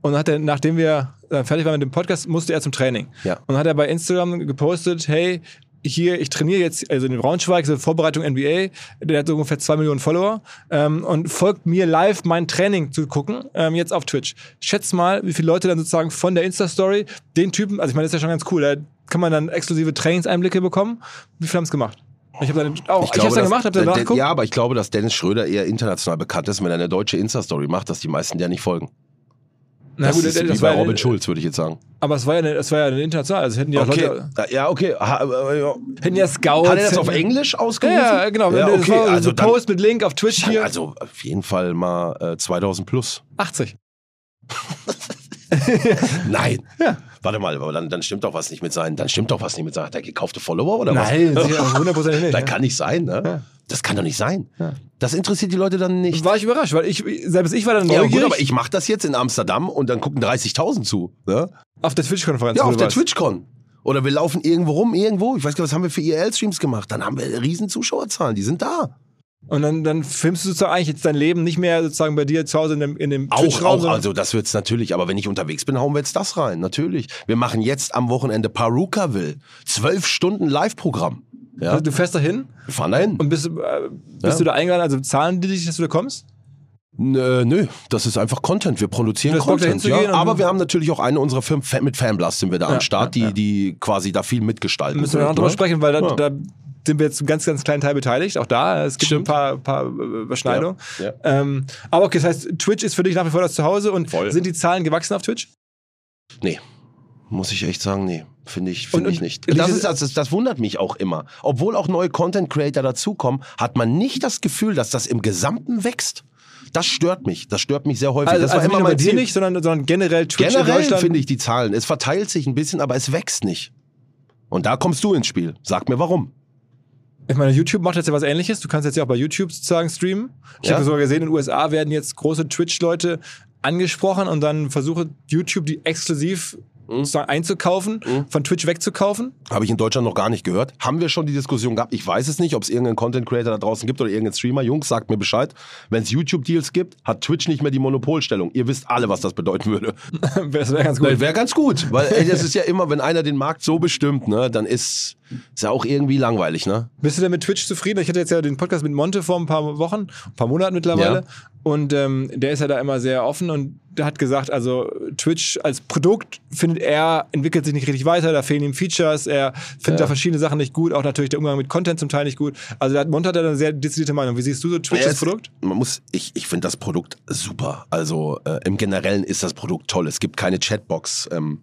Und dann hat er, nachdem wir äh, fertig waren mit dem Podcast, musste er zum Training. Ja. Und dann hat er bei Instagram gepostet, hey, hier, ich trainiere jetzt, also in Braunschweig, so Vorbereitung NBA, der hat so ungefähr zwei Millionen Follower ähm, und folgt mir live mein Training zu gucken, ähm, jetzt auf Twitch. Schätz mal, wie viele Leute dann sozusagen von der Insta-Story den Typen, also ich meine, das ist ja schon ganz cool, da kann man dann exklusive Trainingseinblicke bekommen. Wie viele haben es gemacht? Ich habe dann auch, ich, hab's dann dass- gemacht, habe dann. Ja, aber ich glaube, dass Dennis Schröder eher international bekannt ist, wenn er eine deutsche Insta-Story macht, dass die meisten der nicht folgen. Na das gut, ist das, wie war bei ja- Robin Schulz, würde ich jetzt sagen. Aber es war ja eine, es war ja eine international, also hätten die auch Leute, Ja, okay. Ha, äh, ja. hätten ja Scouts. Hat er das auf Englisch ausgerufen? ja, genau. Ja, okay, war so also ein dann, Post mit Link auf Twitch hier. also auf jeden Fall mal äh, 2000 plus. 80. *laughs* *laughs* Nein. Warte mal, aber dann, dann stimmt doch was nicht mit seinen, dann stimmt doch was nicht mit seinen, hat er gekaufte Follower oder Nein, was? sicher, hundertprozentig *laughs* nicht. Das ja. kann nicht sein, ne? Das kann doch nicht sein. Das interessiert die Leute dann nicht. War ich überrascht, weil ich, selbst ich war dann Ja, neugierig gut, aber ich mache das jetzt in Amsterdam und dann gucken 30.000 zu. Ne? auf der Twitch-Konferenz. Ja, auf der. TwitchCon. Oder wir laufen irgendwo rum, irgendwo. Ich weiß gar nicht, was haben wir für IRL-Streams gemacht? Dann haben wir riesen Zuschauerzahlen, die sind da. Und dann, dann filmst du sozusagen eigentlich jetzt dein Leben nicht mehr sozusagen bei dir zu Hause in dem, in dem Auch, auch, also das wird's natürlich, aber wenn ich unterwegs bin, hauen wir jetzt das rein, natürlich. Wir machen jetzt am Wochenende Parukaville. Zwölf Stunden Live-Programm. Ja, Also du fährst da hin wir fahren dahin. und bist, äh, bist Ja. du da eingeladen, also zahlen die dich, dass du da kommst? Nö, nö, das ist einfach Content. Wir produzieren da Content. Ja, aber wir haben natürlich auch eine unserer Firmen mit Fanblast sind wir da Ja, am Start, die, die quasi da viel mitgestalten. Müssen wir noch drüber ne? sprechen, weil da, da sind wir jetzt einen ganz, ganz kleinen Teil beteiligt. Auch da, es gibt Stimmt. ein paar, paar äh, Überschneidungen. Ja, ja. Ähm, aber okay, das heißt, Twitch ist für dich nach wie vor das Zuhause und Voll. sind die Zahlen gewachsen auf Twitch? Nee. Muss ich echt sagen, nee. Finde ich, und ich nicht. Das, ist, das, das wundert mich auch immer. Obwohl auch neue Content Creator dazukommen, hat man nicht das Gefühl, dass das im Gesamten wächst. Das stört mich. Das stört mich sehr häufig. Also, das war also immer nicht mein dir Ziel. nicht, sondern, sondern generell Twitch Generell finde ich die Zahlen. Es verteilt sich ein bisschen, aber es wächst nicht. Und da kommst du ins Spiel. Sag mir warum. Ich meine, YouTube macht jetzt ja was ähnliches. Du kannst jetzt ja auch bei YouTube sozusagen streamen. Ich Ja. habe sogar gesehen, in den USA werden jetzt große Twitch-Leute angesprochen und dann versuche YouTube die exklusiv. Sozusagen einzukaufen, von Twitch wegzukaufen. Habe ich in Deutschland noch gar nicht gehört. Haben wir schon die Diskussion gehabt? Ich weiß es nicht, ob es irgendeinen Content Creator da draußen gibt oder irgendeinen Streamer. Jungs, sagt mir Bescheid. Wenn es YouTube-Deals gibt, hat Twitch nicht mehr die Monopolstellung. Ihr wisst alle, was das bedeuten würde. *laughs* das wäre ganz gut. Wäre ganz gut, weil ey, das ist ja *laughs* immer, wenn einer den Markt so bestimmt, ne, dann ist ist ja auch irgendwie langweilig, ne? Bist du denn mit Twitch zufrieden? Ich hatte jetzt ja den Podcast mit Monte vor ein paar Wochen, ein paar Monaten mittlerweile. Ja. Und ähm, der ist ja da immer sehr offen und hat gesagt, also Twitch als Produkt findet er, entwickelt sich nicht richtig weiter, da fehlen ihm Features, er findet da verschiedene Sachen nicht gut, auch natürlich der Umgang mit Content zum Teil nicht gut. Also da hat Monte hat da eine sehr dezidierte Meinung. Wie siehst du so Twitch Ja, als Produkt? Man muss, ich, ich finde das Produkt super. Also äh, im Generellen ist das Produkt toll. Es gibt keine Chatbox. Ähm,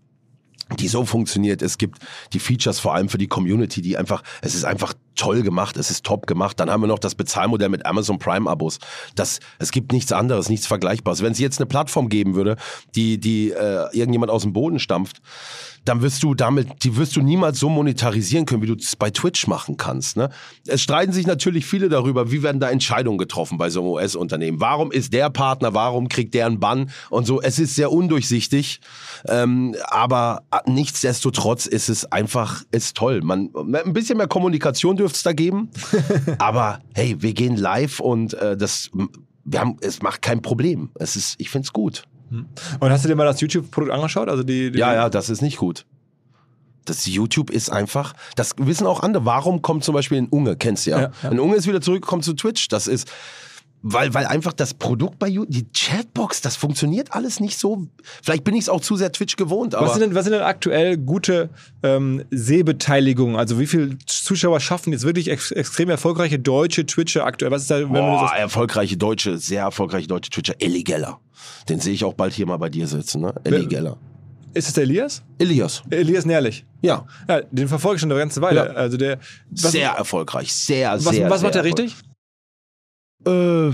die so funktioniert. Es gibt die Features vor allem für die Community, die einfach, es ist einfach toll gemacht, es ist top gemacht. Dann haben wir noch das Bezahlmodell mit Amazon Prime Abos. Das, es gibt nichts anderes, nichts Vergleichbares. Wenn es jetzt eine Plattform geben würde, die, die äh, irgendjemand aus dem Boden stampft, dann wirst du damit, die wirst du niemals so monetarisieren können, wie du es bei Twitch machen kannst. Ne? Es streiten sich natürlich viele darüber, wie werden da Entscheidungen getroffen bei so einem US-Unternehmen. Warum ist der Partner, warum kriegt der einen Bann und so. Es ist sehr undurchsichtig, ähm, aber nichtsdestotrotz ist es einfach, ist toll. Man, ein bisschen mehr Kommunikation dürfte es da geben, *laughs* aber hey, wir gehen live und äh, das, wir haben, es macht kein Problem. Es ist, ich find's gut. Und hast du dir mal das YouTube-Produkt angeschaut? Also die, die Ja, ja, das ist nicht gut. Das YouTube ist einfach, das wissen auch andere. Warum kommt zum Beispiel ein Unge, kennst du ja? Ja, ja. Ein Unge ist wieder zurückgekommen zu Twitch. Das ist, weil, weil einfach das Produkt bei YouTube, die Chatbox, das funktioniert alles nicht so. Vielleicht bin ich es auch zu sehr Twitch gewohnt, aber Was sind, denn, was sind denn aktuell gute ähm, Sehbeteiligungen? Also wie viele Zuschauer schaffen jetzt wirklich ex extrem erfolgreiche deutsche Twitcher aktuell? Was ist da, wenn boah, das erfolgreiche deutsche, sehr erfolgreiche deutsche Twitcher, Ellie Geller. Den sehe ich auch bald hier mal bei dir sitzen, ne? Ellie Geller. ist es der Elias? Elias. Elias Nährlich. Ja. Ja, den verfolge ich schon eine ganze Weile. Ja. Also der was, sehr erfolgreich. Sehr, was, sehr. was macht er richtig? Äh,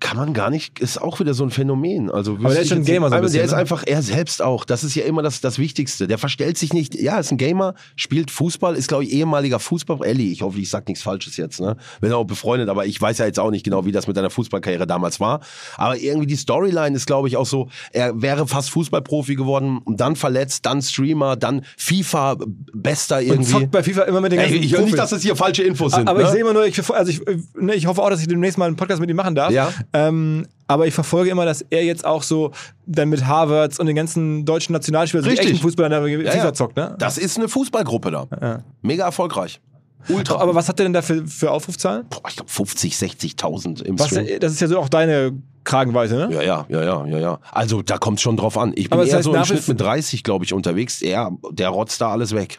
kann man gar nicht, ist auch wieder so ein Phänomen. Also, Aber der ist schon ein Gamer so ein bisschen, Der ist ne? einfach er selbst auch. Das ist ja immer das, das Wichtigste. Der verstellt sich nicht. Ja, ist ein Gamer, spielt Fußball, ist, glaube ich, ehemaliger Fußball. Elli, ich hoffe, ich sag nichts Falsches jetzt. Ne? Bin auch befreundet, aber ich weiß ja jetzt auch nicht genau, wie das mit deiner Fußballkarriere damals war. Aber irgendwie die Storyline ist, glaube ich, auch so, er wäre fast Fußballprofi geworden dann verletzt, dann Streamer, dann FIFA, bester Und irgendwie. zockt bei FIFA immer mit den ganzen Ey, ich höre nicht, dass das hier falsche Infos sind. aber ich ne? sehe immer nur, ich, also ich, ne, ich hoffe auch, dass ich demnächst mal einen Podcast mit ihm machen darf. Ja. Ähm, aber ich verfolge immer, dass er jetzt auch so dann mit Harvards und den ganzen deutschen Nationalspielern, also die echten Fußballer, da FIFA ja. zockt, ne? Das ist eine Fußballgruppe da. Ja. Mega erfolgreich. Ultra. Aber was hat der denn da für, für Aufrufzahlen? Boah, ich glaube 50, 60.000 im Was, Stream. das ist ja so auch deine Kragenweite, ne? Ja, ja, ja, ja, ja, ja. Also da kommt schon drauf an. Ich bin Aber das eher heißt, so im Schnitt mit 30, glaube ich, unterwegs. Er, der rotzt da alles weg.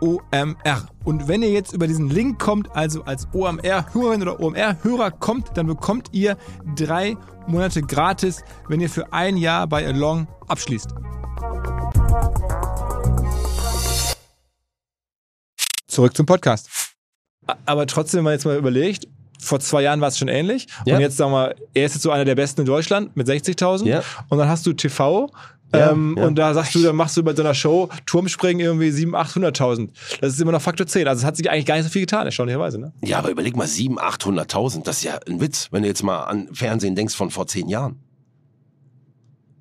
OMR. Und wenn ihr jetzt über diesen Link kommt, also als OMR-Hörerin oder OMR-Hörer kommt, dann bekommt ihr drei Monate gratis, wenn ihr für ein Jahr bei Along abschließt. Zurück zum Podcast. Aber trotzdem, wenn man jetzt mal überlegt, vor zwei Jahren war es schon ähnlich. Ja. Und jetzt sagen wir, er ist jetzt so einer der besten in Deutschland mit 60.000. Ja. Und dann hast du TV. Ja, ähm, ja. Und da sagst du, dann machst du bei so einer Show Turmspringen irgendwie 700.000, 800.000. Das ist immer noch Faktor 10. Also es hat sich eigentlich gar nicht so viel getan, erstaunlicherweise. Ne? Ja, aber überleg mal, 700.000, 800.000, das ist ja ein Witz, wenn du jetzt mal an Fernsehen denkst von vor zehn Jahren.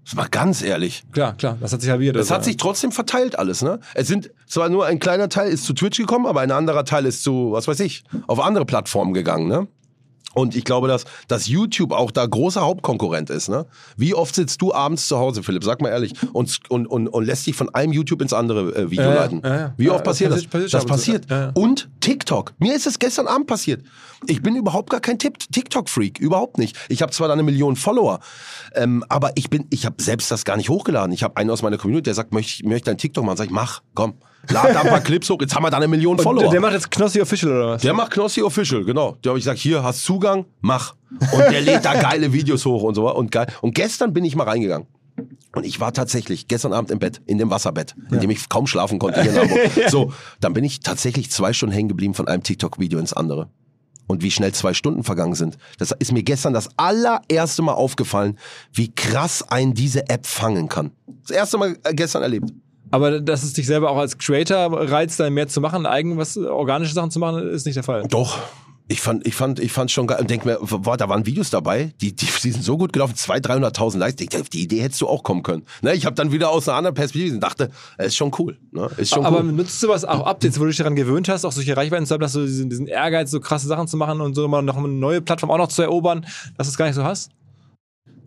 Das war ganz ehrlich. Klar, klar, das hat sich halbiert. Das Also, hat sich trotzdem verteilt alles, ne? Es sind zwar nur ein kleiner Teil ist zu Twitch gekommen, aber ein anderer Teil ist zu, was weiß ich, auf andere Plattformen gegangen, ne? Und ich glaube, dass, dass YouTube auch da großer Hauptkonkurrent ist. Ne? Wie oft sitzt du abends zu Hause, Philipp? Sag mal ehrlich. Und, und, und, und lässt dich von einem YouTube ins andere äh, Video ja, leiten. ja. Wie oft passiert das? passiert- passiert das passiert. ja. Und TikTok. Mir ist es gestern Abend passiert. Ich bin überhaupt gar kein TikTok-Freak. Überhaupt nicht. Ich habe zwar da eine Million Follower, ähm, aber ich bin, ich habe selbst das gar nicht hochgeladen. Ich habe einen aus meiner Community, der sagt, möchte ich möchte ein TikTok machen. Sag ich, mach, komm. Lad da ein paar Clips hoch. Jetzt haben wir da eine Million Und Follower. der, der macht jetzt Knossi Official oder was? Der macht Knossi Official, genau. Der habe ich gesagt, hier, hast Zugang, mach. Und der lädt da geile Videos hoch und so. Und, geil. und gestern bin ich mal reingegangen. Und ich war tatsächlich gestern Abend im Bett, in dem Wasserbett, in dem ich kaum schlafen konnte hier in Hamburg. *laughs* So, dann bin ich tatsächlich zwei Stunden hängen geblieben von einem TikTok-Video ins andere. Und wie schnell zwei Stunden vergangen sind. Das ist mir gestern das allererste Mal aufgefallen, wie krass ein diese App fangen kann. Das erste Mal äh, gestern erlebt. Aber dass es dich selber auch als Creator reizt, da mehr zu machen, eigen was äh, organische Sachen zu machen, ist nicht der Fall. Doch. Ich fand, ich fand, ich fand schon geil. Und denk mir, war, da waren Videos dabei, die, die, die sind so gut gelaufen, 200.000, 300.000 Likes. Ich, die Idee hättest du auch kommen können. Ne, ich habe dann wieder aus einer anderen Perspektive und dachte, es ist schon cool. Ne, ist schon Aber cool. nutzt du was auch ab, jetzt wo du dich daran gewöhnt hast, auch solche Reichweiten zu haben, dass du diesen, diesen Ehrgeiz, so krasse Sachen zu machen und so mal noch eine neue Plattform auch noch zu erobern, dass du es gar nicht so hast?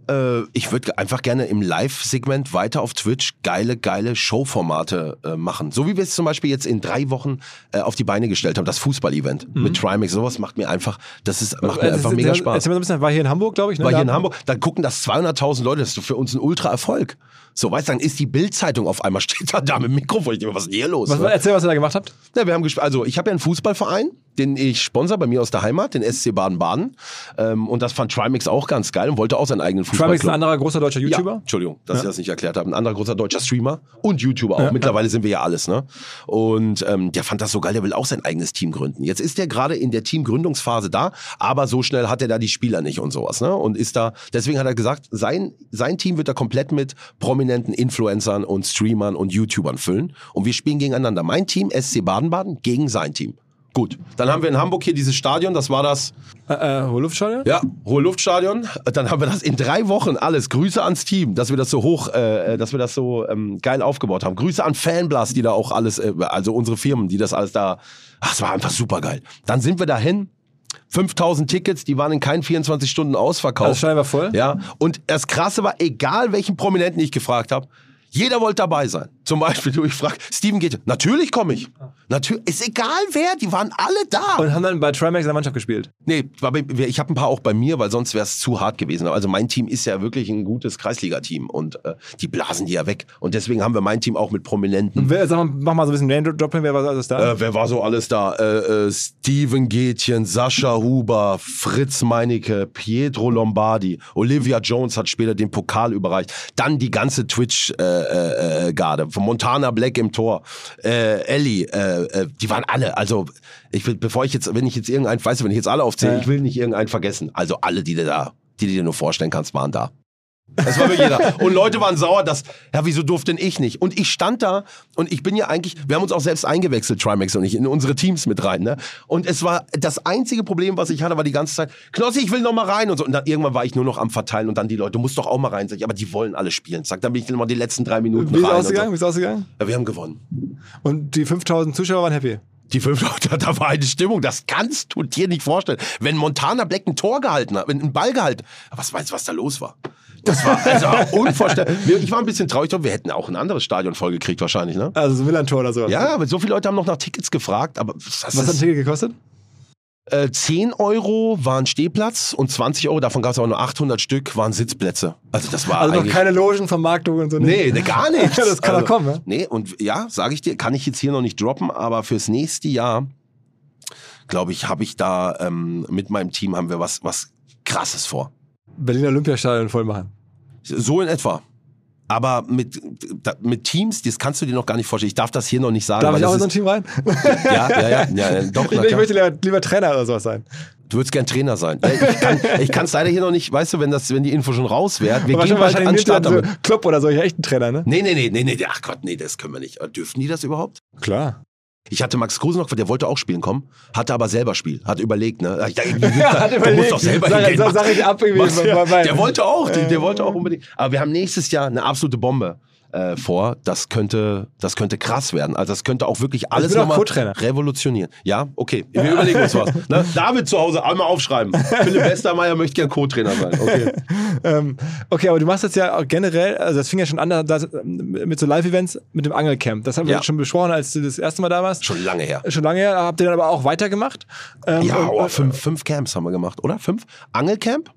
Äh, ich würde einfach gerne im Live-Segment weiter auf Twitch geile, geile Showformate äh, machen. So wie wir es zum Beispiel jetzt in drei Wochen äh, auf die Beine gestellt haben, das Fußball-Event mit Trimax. Sowas macht mir einfach, das ist, macht mir Äh, einfach mega Spaß. Erzähl mal so ein bisschen, war hier in Hamburg, glaube ich. Ne? war hier in Hamburg, dann gucken das 200.000 Leute, das ist für uns ein Ultra-Erfolg. So, weißt du, dann ist die Bild-Zeitung auf einmal, *laughs* steht da, da mit dem Mikrofon, ich denke, was ist hier los? Was, ne? erzähl, was ihr da gemacht habt. Ja, wir haben also ich habe ja einen Fußballverein, den ich sponsor bei mir aus der Heimat, den SC Baden-Baden. Ähm, und das fand Trimax auch ganz geil und wollte auch seinen eigenen Fußball. Trimax ist ein anderer großer deutscher ja, YouTuber. Entschuldigung, dass ich das nicht erklärt habe. Ein anderer großer deutscher Streamer und YouTuber auch. Mittlerweile sind wir ja alles, ne? Und ähm, der fand das so geil, der will auch sein eigenes Team gründen. Jetzt ist der gerade in der Teamgründungsphase da, aber so schnell hat er da die Spieler nicht und sowas, ne? Und ist da, deswegen hat er gesagt, sein, sein Team wird er komplett mit prominenten Influencern und Streamern und YouTubern füllen. Und wir spielen gegeneinander. Mein Team, SC Baden-Baden, gegen sein Team. Gut. Dann haben wir in Hamburg hier dieses Stadion, das war das Äh, äh, Hohe Luftstadion? ja, Hohe Luftstadion. Dann haben wir das in drei Wochen alles. Grüße ans Team, dass wir das so hoch, äh, dass wir das so ähm, geil aufgebaut haben. Grüße an Fanblast, die da auch alles, äh, also unsere Firmen, die das alles da. Ach, es war einfach super geil. Dann sind wir dahin. 5000 Tickets, die waren in keinen 24 Stunden ausverkauft. Das war voll? Ja, und das Krasse war, egal welchen Prominenten ich gefragt habe, jeder wollte dabei sein. Zum Beispiel, du, ich frag, Steven geht, natürlich komme ich. Natürlich, ist egal wer, die waren alle da. Und haben dann bei Trimax in der Mannschaft gespielt. Nee, bei, ich habe ein paar auch bei mir, weil sonst wäre es zu hart gewesen. Also mein Team ist ja wirklich ein gutes Kreisliga-Team und äh, die blasen die ja weg. Und deswegen haben wir mein Team auch mit Prominenten. Wer, sag mal, mach mal so ein bisschen Name-Dropping, wer war alles da? Äh, wer war so alles da? Äh, äh, Steven Gätchen, Sascha Huber, Fritz Meinecke, Pietro Lombardi, Olivia Jones hat später den Pokal überreicht. Dann die ganze Twitch-Garde, äh, äh, Garde. von Montana Black im Tor, äh, Ellie, äh, äh, die waren alle. Also ich will, bevor ich jetzt, wenn ich jetzt irgendeinen, weißt du, wenn ich jetzt alle aufzähle, Ja. ich will nicht irgendeinen vergessen. Also alle, die du da, die du dir nur vorstellen kannst, waren da. Das war für jeder. Und Leute waren sauer, dass, ja, wieso durfte denn ich nicht? Und ich stand da und ich bin ja eigentlich, wir haben uns auch selbst eingewechselt, Trimax und ich, in unsere Teams mit rein, ne? Und es war, das einzige Problem, was ich hatte, war die ganze Zeit, Knossi, ich will noch mal rein und so. Und dann irgendwann war ich nur noch am Verteilen und dann die Leute, du musst doch auch mal rein. Sag ich, aber die wollen alle spielen. Sag, dann bin ich dann mal die letzten drei Minuten Wie rein. ausgegangen? Wie So. ist ausgegangen? Ja, wir haben gewonnen. Und die 5000 Zuschauer waren happy. Die fünf Leute, *laughs* da war eine Stimmung, das kannst du dir nicht vorstellen. Wenn Montana Black ein Tor gehalten hat, einen Ball gehalten, was meinst du, was da los war? Das war also unvorstellbar. Ich war ein bisschen traurig, wir hätten auch ein anderes Stadion vollgekriegt wahrscheinlich, ne? Also so Millantor oder sowas. Ja, aber so viele Leute haben noch nach Tickets gefragt, aber Was hat ein ist, Ticket gekostet? äh, 10 Euro waren Stehplatz und 20 Euro, davon gab es aber nur 800 Stück, waren Sitzplätze. Also das war Also noch keine Logenvermarktung und so. Nee, nee, gar *laughs* nichts. das kann also, doch kommen, ne? Nee, und ja, sage ich dir, kann ich jetzt hier noch nicht droppen, aber fürs nächste Jahr, glaube ich, habe ich da ähm, mit meinem Team haben wir was, was krasses vor. Berliner Olympiastadion voll machen. So in etwa. Aber mit, mit Teams, das kannst du dir noch gar nicht vorstellen. Ich darf das hier noch nicht sagen. Darf ich auch in so ein Team rein? ja, ja, ja, ja, doch, Ich, ich möchte lieber, lieber Trainer oder sowas sein. Du würdest gern Trainer sein. Ich kann kann's leider hier noch nicht, weißt du, wenn, das, wenn die Info schon raus wäre. Wir gehen bald an Start so damit. Club oder solche echten Trainer, ne? Nee, nee, nee, nee, nee, ach Gott, nee, das können wir nicht. Dürfen die das überhaupt? Klar. Ich hatte Max Kruse noch, der wollte auch spielen kommen, hatte aber selber Spiel, hat überlegt, ne? *laughs* Ich dachte, Hat du überlegt. musst doch selber Sag- hingehen. sag- sag ich ab Max, ja, der wollte auch, der, der wollte auch unbedingt. Aber wir haben nächstes Jahr eine absolute Bombe äh, vor. Das könnte, das könnte krass werden. Also das könnte auch wirklich alles nochmal revolutionieren. Ja, okay. Wir *laughs* überlegen uns was. Ne? David zu Hause einmal aufschreiben. *laughs* Philipp Westermeier möchte gern Co-Trainer sein. Okay. Ähm, okay, aber du machst jetzt ja auch generell, also das fing ja schon an, das, mit so Live-Events mit dem Angelcamp. Das haben wir Ja. schon besprochen, als du das erste Mal da warst. Schon lange her. Schon lange her, habt ihr dann aber auch weitergemacht. Ähm, Ja, und- oh, fünf, fünf Camps haben wir gemacht, oder? Fünf? Angelcamp?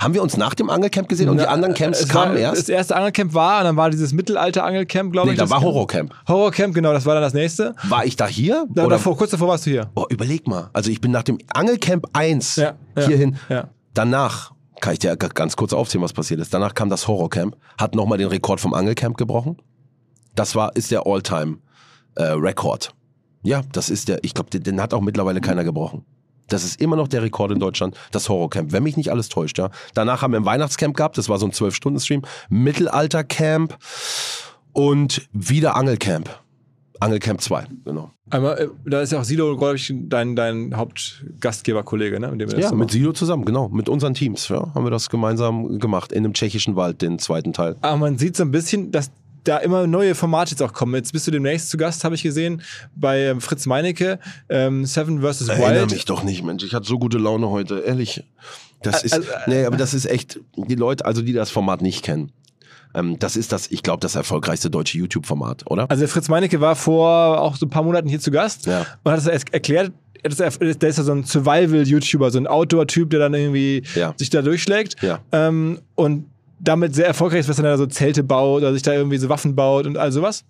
Haben wir uns nach dem Angelcamp gesehen und die anderen Camps kamen war, erst? Das erste Angelcamp war, und dann war dieses Mittelalter-Angelcamp, glaube Nee, ich. da das war Camp. Horrorcamp. Horrorcamp, genau, das war dann das nächste. War ich da hier? Da, oder? davor, kurz davor warst du hier. Oh, überleg mal. Also ich bin nach dem Angelcamp 1 Ja, hierhin. ja. Danach, kann ich dir ganz kurz aufzählen, was passiert ist. Danach kam das Horrorcamp, hat nochmal den Rekord vom Angelcamp gebrochen. Das war, ist der All-Time-Rekord. ja, das ist der, ich glaube, den, den hat auch mittlerweile keiner gebrochen. Das ist immer noch der Rekord in Deutschland, das Horrorcamp, wenn mich nicht alles täuscht. Ja. Danach haben wir ein Weihnachtscamp gehabt, das war so ein 12-Stunden-Stream, Mittelaltercamp und wieder Angelcamp. Angelcamp 2, genau. Einmal, äh, da ist ja auch Silo, glaube ich, dein, dein Hauptgastgeberkollege, ne? Mit dem Ja, mit. Silo zusammen, genau. Mit unseren Teams ja, haben wir das gemeinsam gemacht. In einem tschechischen Wald, den zweiten Teil. Aber man sieht so ein bisschen, dass da immer neue Formate jetzt auch kommen. Jetzt bist du demnächst zu Gast, habe ich gesehen, bei ähm, Fritz Meinecke, ähm, Seven vs. Erinnere Wild. mich doch nicht, Mensch. Ich hatte so gute Laune heute, ehrlich. Das ist, Also, nee, aber das ist echt, die Leute, also die das Format nicht kennen. Ähm, das ist das, ich glaube, das erfolgreichste deutsche YouTube-Format, oder? Also Fritz Meinecke war vor auch so ein paar Monaten hier zu Gast Ja. und hat erst erklärt. Das Der ist ja so ein Survival-YouTuber, so ein Outdoor-Typ, der dann irgendwie Ja. sich da durchschlägt. Ja. Ähm, und damit sehr erfolgreich ist, was er da so Zelte baut oder sich da irgendwie so Waffen baut und all sowas.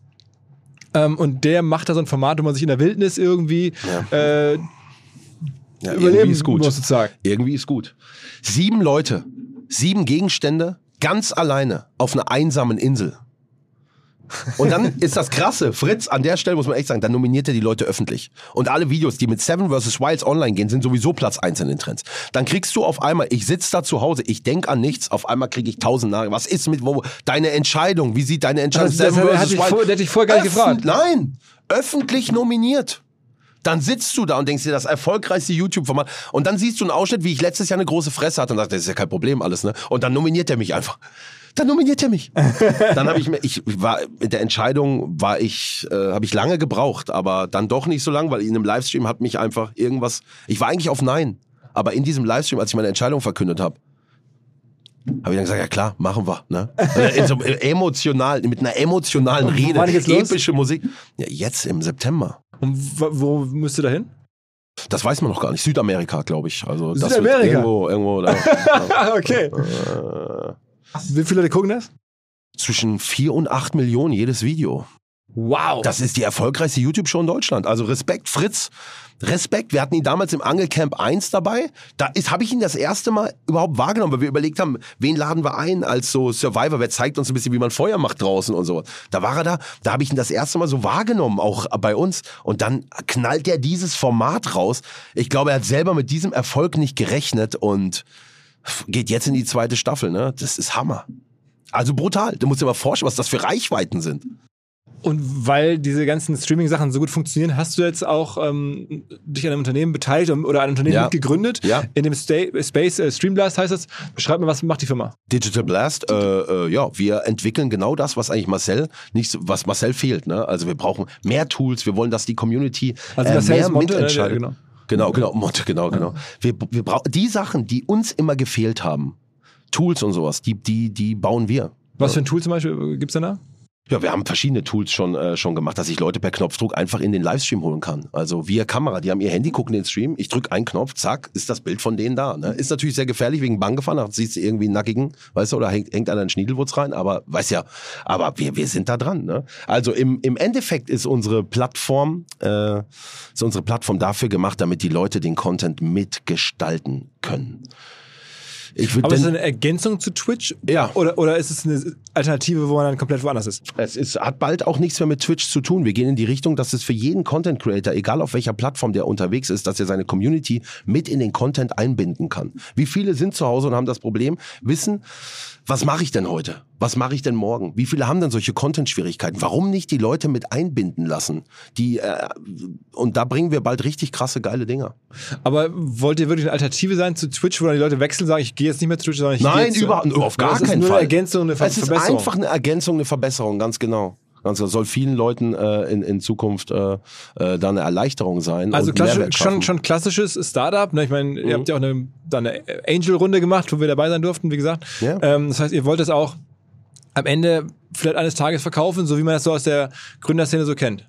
Ähm, und der macht da so ein Format, wo man sich in der Wildnis irgendwie äh, ja, überleben irgendwie ist gut. muss, sozusagen. Irgendwie ist gut. Sieben Leute, sieben Gegenstände, ganz alleine auf einer einsamen Insel. Und dann ist das krasse, Fritz, an der Stelle muss man echt sagen, dann nominiert er die Leute öffentlich. Und alle Videos, die mit Seven vs. Wilds online gehen, sind sowieso Platz 1 in den Trends. Dann kriegst du auf einmal, ich sitze da zu Hause, ich denk an nichts, auf einmal kriege ich tausend Nachrichten. Was ist mit, wo, deine Entscheidung, wie sieht deine Entscheidung das- Seven vs. dich Wild- vor- der hat dich vorher gar nicht gefragt. Nein, öffentlich nominiert. Dann sitzt du da und denkst dir, das erfolgreichste YouTube-Format. Und dann siehst du einen Ausschnitt, wie ich letztes Jahr eine große Fresse hatte und sagst, das ist ja kein Problem alles, ne? Und dann nominiert er mich einfach. Dann nominiert er mich. *laughs* dann habe ich mir, ich war mit der Entscheidung war ich, äh, habe ich lange gebraucht, aber dann doch nicht so lang, weil in einem Livestream hat mich einfach irgendwas. Ich war eigentlich auf Nein, aber in diesem Livestream, als ich meine Entscheidung verkündet habe, habe ich dann gesagt, ja klar, machen wir. Ne? In so, emotional, mit einer emotionalen Rede, epische Musik. Ja, jetzt im September. Und wo, müsst ihr da hin? Das weiß man noch gar nicht. Südamerika, glaube ich. Also das Südamerika? Irgendwo, irgendwo da, *laughs* okay. äh, Wie viele Leute gucken das? zwischen 4 und 8 Millionen jedes Video. Wow. Das ist die erfolgreichste YouTube-Show in Deutschland. Also Respekt, Fritz. Respekt. Wir hatten ihn damals im Angelcamp 1 dabei. Da habe ich ihn das erste Mal überhaupt wahrgenommen, weil wir überlegt haben, wen laden wir ein als so Survivor? Wer zeigt uns ein bisschen, wie man Feuer macht draußen und so. Da war er da. Da habe ich ihn das erste Mal so wahrgenommen, auch bei uns. Und dann knallt er dieses Format raus. Ich glaube, er hat selber mit diesem Erfolg nicht gerechnet und geht jetzt in die zweite Staffel. Ne? Das ist Hammer. Also brutal. Du musst dir mal vorstellen, was das für Reichweiten sind. Und weil diese ganzen Streaming-Sachen so gut funktionieren, hast du jetzt auch ähm, dich an einem Unternehmen beteiligt oder ein Unternehmen Ja. mitgegründet. Ja. In dem Sta Space äh, Streamblast heißt das. Beschreib mal, was macht die Firma? Digital Blast, äh, äh, ja, wir entwickeln genau das, was eigentlich Marcel nicht, so- was Marcel fehlt. Ne? Also wir brauchen mehr Tools. Wir wollen, dass die Community Also äh, Marcel mehr Monte, ne? mitentscheidet. Genau. Genau, genau, Monte, genau, genau. Wir, wir brauchen die Sachen, die uns immer gefehlt haben, Tools und sowas, die, die, die bauen wir. Was für ein Tool zum Beispiel gibt es denn da? Ja, wir haben verschiedene Tools schon, äh, schon gemacht, dass ich Leute per Knopfdruck einfach in den Livestream holen kann. Also via Kamera, die haben ihr Handy, gucken den Stream, ich drücke einen Knopf, zack, ist das Bild von denen da. Ne? Ist natürlich sehr gefährlich wegen Bankgefahren, da siehst du irgendwie einen nackigen, weißt du, oder hängt, hängt einer einen Schniedelwurz rein, aber weiß ja, aber wir, wir sind da dran. Ne? Also im, im Endeffekt ist unsere Plattform, äh, ist unsere Plattform dafür gemacht, damit die Leute den Content mitgestalten können. Ich Aber ist es eine Ergänzung zu Twitch? Ja. Oder, oder ist es eine Alternative, wo man dann komplett woanders ist? Es ist, hat bald auch nichts mehr mit Twitch zu tun. Wir gehen in die Richtung, dass es für jeden Content Creator, egal auf welcher Plattform der unterwegs ist, dass er seine Community mit in den Content einbinden kann. Wie viele sind zu Hause und haben das Problem, wissen, was mache ich denn heute? Was mache ich denn morgen? Wie viele haben denn solche Content-Schwierigkeiten? Warum nicht die Leute mit einbinden lassen? Die, äh, und da bringen wir bald richtig krasse, geile Dinger. Aber wollt ihr wirklich eine Alternative sein zu Twitch, wo dann die Leute wechseln und sagen, ich gehe jetzt nicht mehr zu Twitch, sondern ich gehe Nein, jetzt zu- überhaupt, auf gar das ist keinen nur Fall. Eine Ergänzung, eine Ver es ist Verbesserung. einfach eine Ergänzung, eine Verbesserung, ganz genau. Ganz genau. Soll vielen Leuten äh, in, in Zukunft äh, äh, da eine Erleichterung sein. Also schon, schon klassisches Startup. Ne? Ich meine, ihr Mhm. habt ja auch eine, da eine Angel-Runde gemacht, wo wir dabei sein durften, wie gesagt. Ja. Ähm, das heißt, ihr wollt es auch am Ende vielleicht eines Tages verkaufen, so wie man das so aus der Gründerszene so kennt.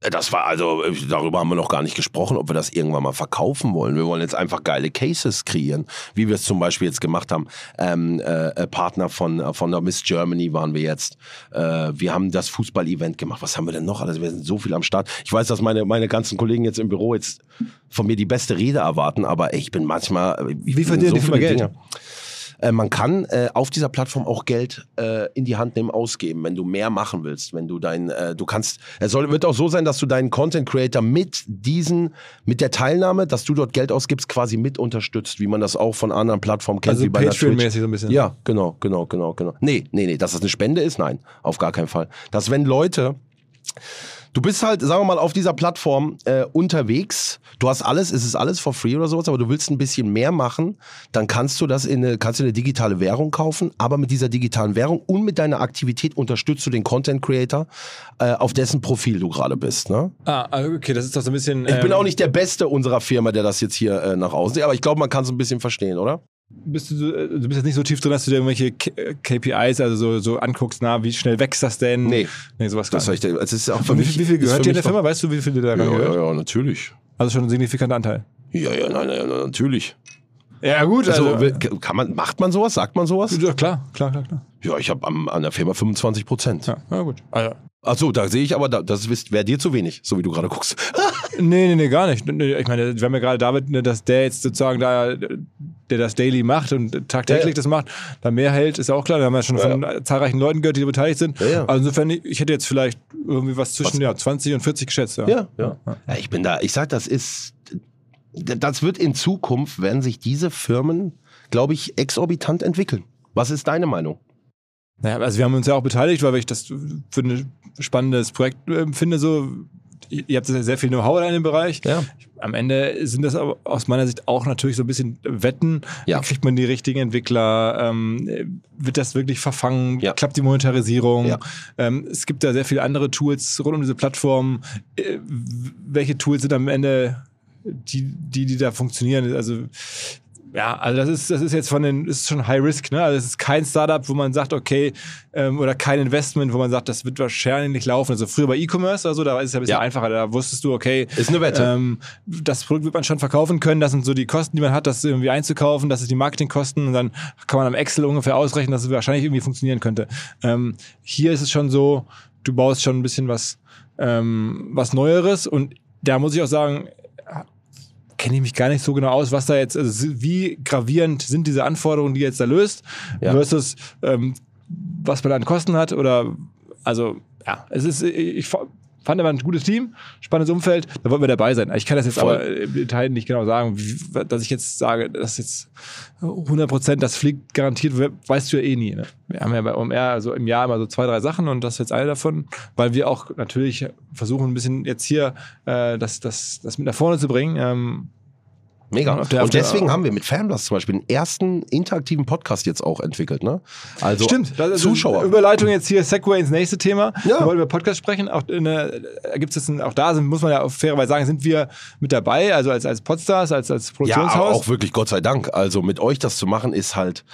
Äh, Das war also, äh, darüber haben wir noch gar nicht gesprochen, ob wir das irgendwann mal verkaufen wollen. Wir wollen jetzt einfach geile Cases kreieren, wie wir es zum Beispiel jetzt gemacht haben. Ähm, äh, äh, Partner von, von der Miss Germany waren wir jetzt. Äh, wir haben das Fußball-Event gemacht. Was haben wir denn noch alles? Wir sind so viel am Start. Ich weiß, dass meine, meine ganzen Kollegen jetzt im Büro jetzt von mir die beste Rede erwarten, aber ey, ich bin manchmal. Wie verdienen die Firma Geld? Äh, man kann äh, auf dieser Plattform auch Geld äh, in die Hand nehmen, ausgeben, wenn du mehr machen willst, wenn du dein, äh, du kannst, es soll, wird auch so sein, dass du deinen Content Creator mit diesen, mit der Teilnahme, dass du dort Geld ausgibst, quasi mit unterstützt, wie man das auch von anderen Plattformen kennt, Also wie bei. Patreon-mäßig so ein bisschen. Ja, genau, genau, genau, genau. Nee, nee, nee, dass das eine Spende ist, nein, auf gar keinen Fall. Dass wenn Leute, du bist halt, sagen wir mal, auf dieser Plattform äh, unterwegs, du hast alles, es ist alles for free oder sowas, aber du willst ein bisschen mehr machen, dann kannst du das in eine, kannst du eine digitale Währung kaufen, aber mit dieser digitalen Währung und mit deiner Aktivität unterstützt du den Content Creator, äh, auf dessen Profil du gerade bist, ne? Ah, also okay, das ist doch so ein bisschen. Ich bin ähm, auch nicht der Beste unserer Firma, der das jetzt hier äh, nach außen, aber ich glaube, man kann es ein bisschen verstehen, oder? Bist du, äh, du bist jetzt nicht so tief drin, dass du dir irgendwelche K äh, KPIs, also so, so anguckst, na, wie schnell wächst das denn? Nee. Nee, sowas Das gar nicht. ich dir, es ist auch für wie, mich, viel- wie viel gehört dir in der Firma? Weißt du, wie viel dir da Ja, gehört? ja, ja, natürlich. Also schon ein signifikanter Anteil. Ja, ja, nein, nein, natürlich. Ja, gut, Also, also. kann man, macht man sowas? Sagt man sowas? ja, klar, klar, klar, klar. Ja, ich habe an der Firma 25 Prozent. Ja, na gut. Also, Ach so, da sehe ich aber, da, das wäre dir zu wenig, so wie du gerade guckst. *laughs* nee, nee, nee, gar nicht. Ich meine, wir haben ja gerade David, ne, dass der jetzt sozusagen da, der das daily macht und tagtäglich Ja, ja. das macht, da mehr hält, ist ja auch klar. Da haben wir schon Ja, von zahlreichen Leuten gehört, die da beteiligt sind. Ja, ja. Also insofern, ich hätte jetzt vielleicht irgendwie was zwischen ja, 20 und 40 geschätzt. Ja. Ja, ja. ja ich bin da, ich sag, das ist, das wird in Zukunft, werden sich diese Firmen, glaube ich, exorbitant entwickeln. Was ist deine Meinung? Naja, also wir haben uns ja auch beteiligt, weil ich das für ein spannendes Projekt äh, finde. So, ihr habt sehr viel Know-how in dem Bereich. Ja. Am Ende sind das aber aus meiner Sicht auch natürlich so ein bisschen Wetten. Ja. Kriegt man die richtigen Entwickler? Ähm, äh, wird das wirklich verfangen? Ja. Klappt die Monetarisierung? Ähm, es gibt da sehr viele andere Tools rund um diese Plattform. Äh, welche Tools sind am Ende die, die, die da funktionieren? Also ja, also das ist, das ist jetzt von den, ist schon High Risk, ne? Also es ist kein Startup, wo man sagt, okay, ähm, oder kein Investment, wo man sagt, das wird wahrscheinlich nicht laufen. Also früher bei E-Commerce oder so, da ist es ja ein bisschen Ja. einfacher. Da wusstest du, okay, Ist eine Wette. ähm, das Produkt wird man schon verkaufen können. Das sind so die Kosten, die man hat, das irgendwie einzukaufen. Das sind die Marketingkosten. Und dann kann man am Excel ungefähr ausrechnen, dass es wahrscheinlich irgendwie funktionieren könnte. Ähm, hier ist es schon so, du baust schon ein bisschen was, ähm, was Neueres. Und da muss ich auch sagen, kenne ich mich gar nicht so genau aus, was da jetzt, also wie gravierend sind diese Anforderungen, die jetzt da löst, Ja. versus ähm, was man an Kosten hat oder also ja, es ist, ich fand aber ein gutes Team, spannendes Umfeld, da wollten wir dabei sein. Ich kann das jetzt Voll. aber im Detail nicht genau sagen, wie, dass ich jetzt sage, dass jetzt 100 Prozent, das fliegt garantiert, weißt du ja eh nie. Ne? Wir haben ja bei OMR also im Jahr immer so zwei, drei Sachen und das ist jetzt eine davon, weil wir auch natürlich versuchen, ein bisschen jetzt hier äh, das, das, das mit nach vorne zu bringen. Ähm, Mega. Und der- deswegen haben wir mit Fanblast zum Beispiel den ersten interaktiven Podcast jetzt auch entwickelt. Ne? Also Stimmt, Zuschauer. Überleitung jetzt hier, Segway ins nächste Thema. Ja. Wir wollen über Podcast sprechen. Auch, in der- da gibt's jetzt ein, auch da sind, muss man ja auf fairerweise sagen, sind wir mit dabei, also als, als Podstars, als, als Ja, Produktionshaus. auch wirklich Gott sei Dank. Also mit euch das zu machen ist halt,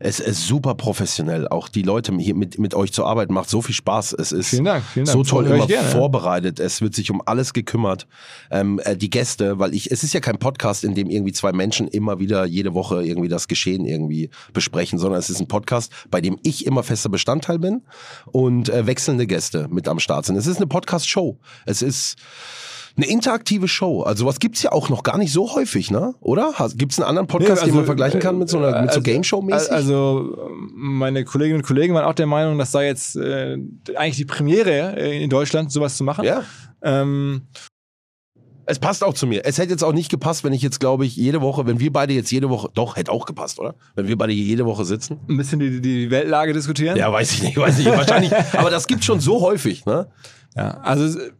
es ist super professionell. Auch die Leute hier mit, mit euch zu arbeiten macht so viel Spaß. Es ist Vielen Dank, vielen Dank. so toll immer gerne. vorbereitet. Es wird sich um alles gekümmert. Ähm, äh, die Gäste, weil ich, es ist ja kein Podcast, in dem irgendwie zwei Menschen immer wieder jede Woche irgendwie das Geschehen irgendwie besprechen, sondern es ist ein Podcast, bei dem ich immer fester Bestandteil bin und äh, wechselnde Gäste mit am Start sind. Es ist eine Podcast-Show. Es ist eine interaktive Show. Also was gibt's ja auch noch gar nicht so häufig, ne? Oder? Gibt es einen anderen Podcast, Nee, den man vergleichen kann mit so einer mit so also- Game-Show-mäßig? Also meine Kolleginnen und Kollegen waren auch der Meinung, das sei jetzt äh, eigentlich die Premiere äh, in Deutschland, sowas zu machen. ja. Ähm, Es passt auch zu mir. Es hätte jetzt auch nicht gepasst, wenn ich jetzt, glaube ich, jede Woche, wenn wir beide jetzt jede Woche, doch, hätte auch gepasst, oder? Wenn wir beide jede Woche sitzen. ein bisschen die, die Weltlage diskutieren. Ja, weiß ich nicht, weiß ich nicht. Wahrscheinlich. *laughs* Aber das gibt's schon so häufig, ne? Ja, also es-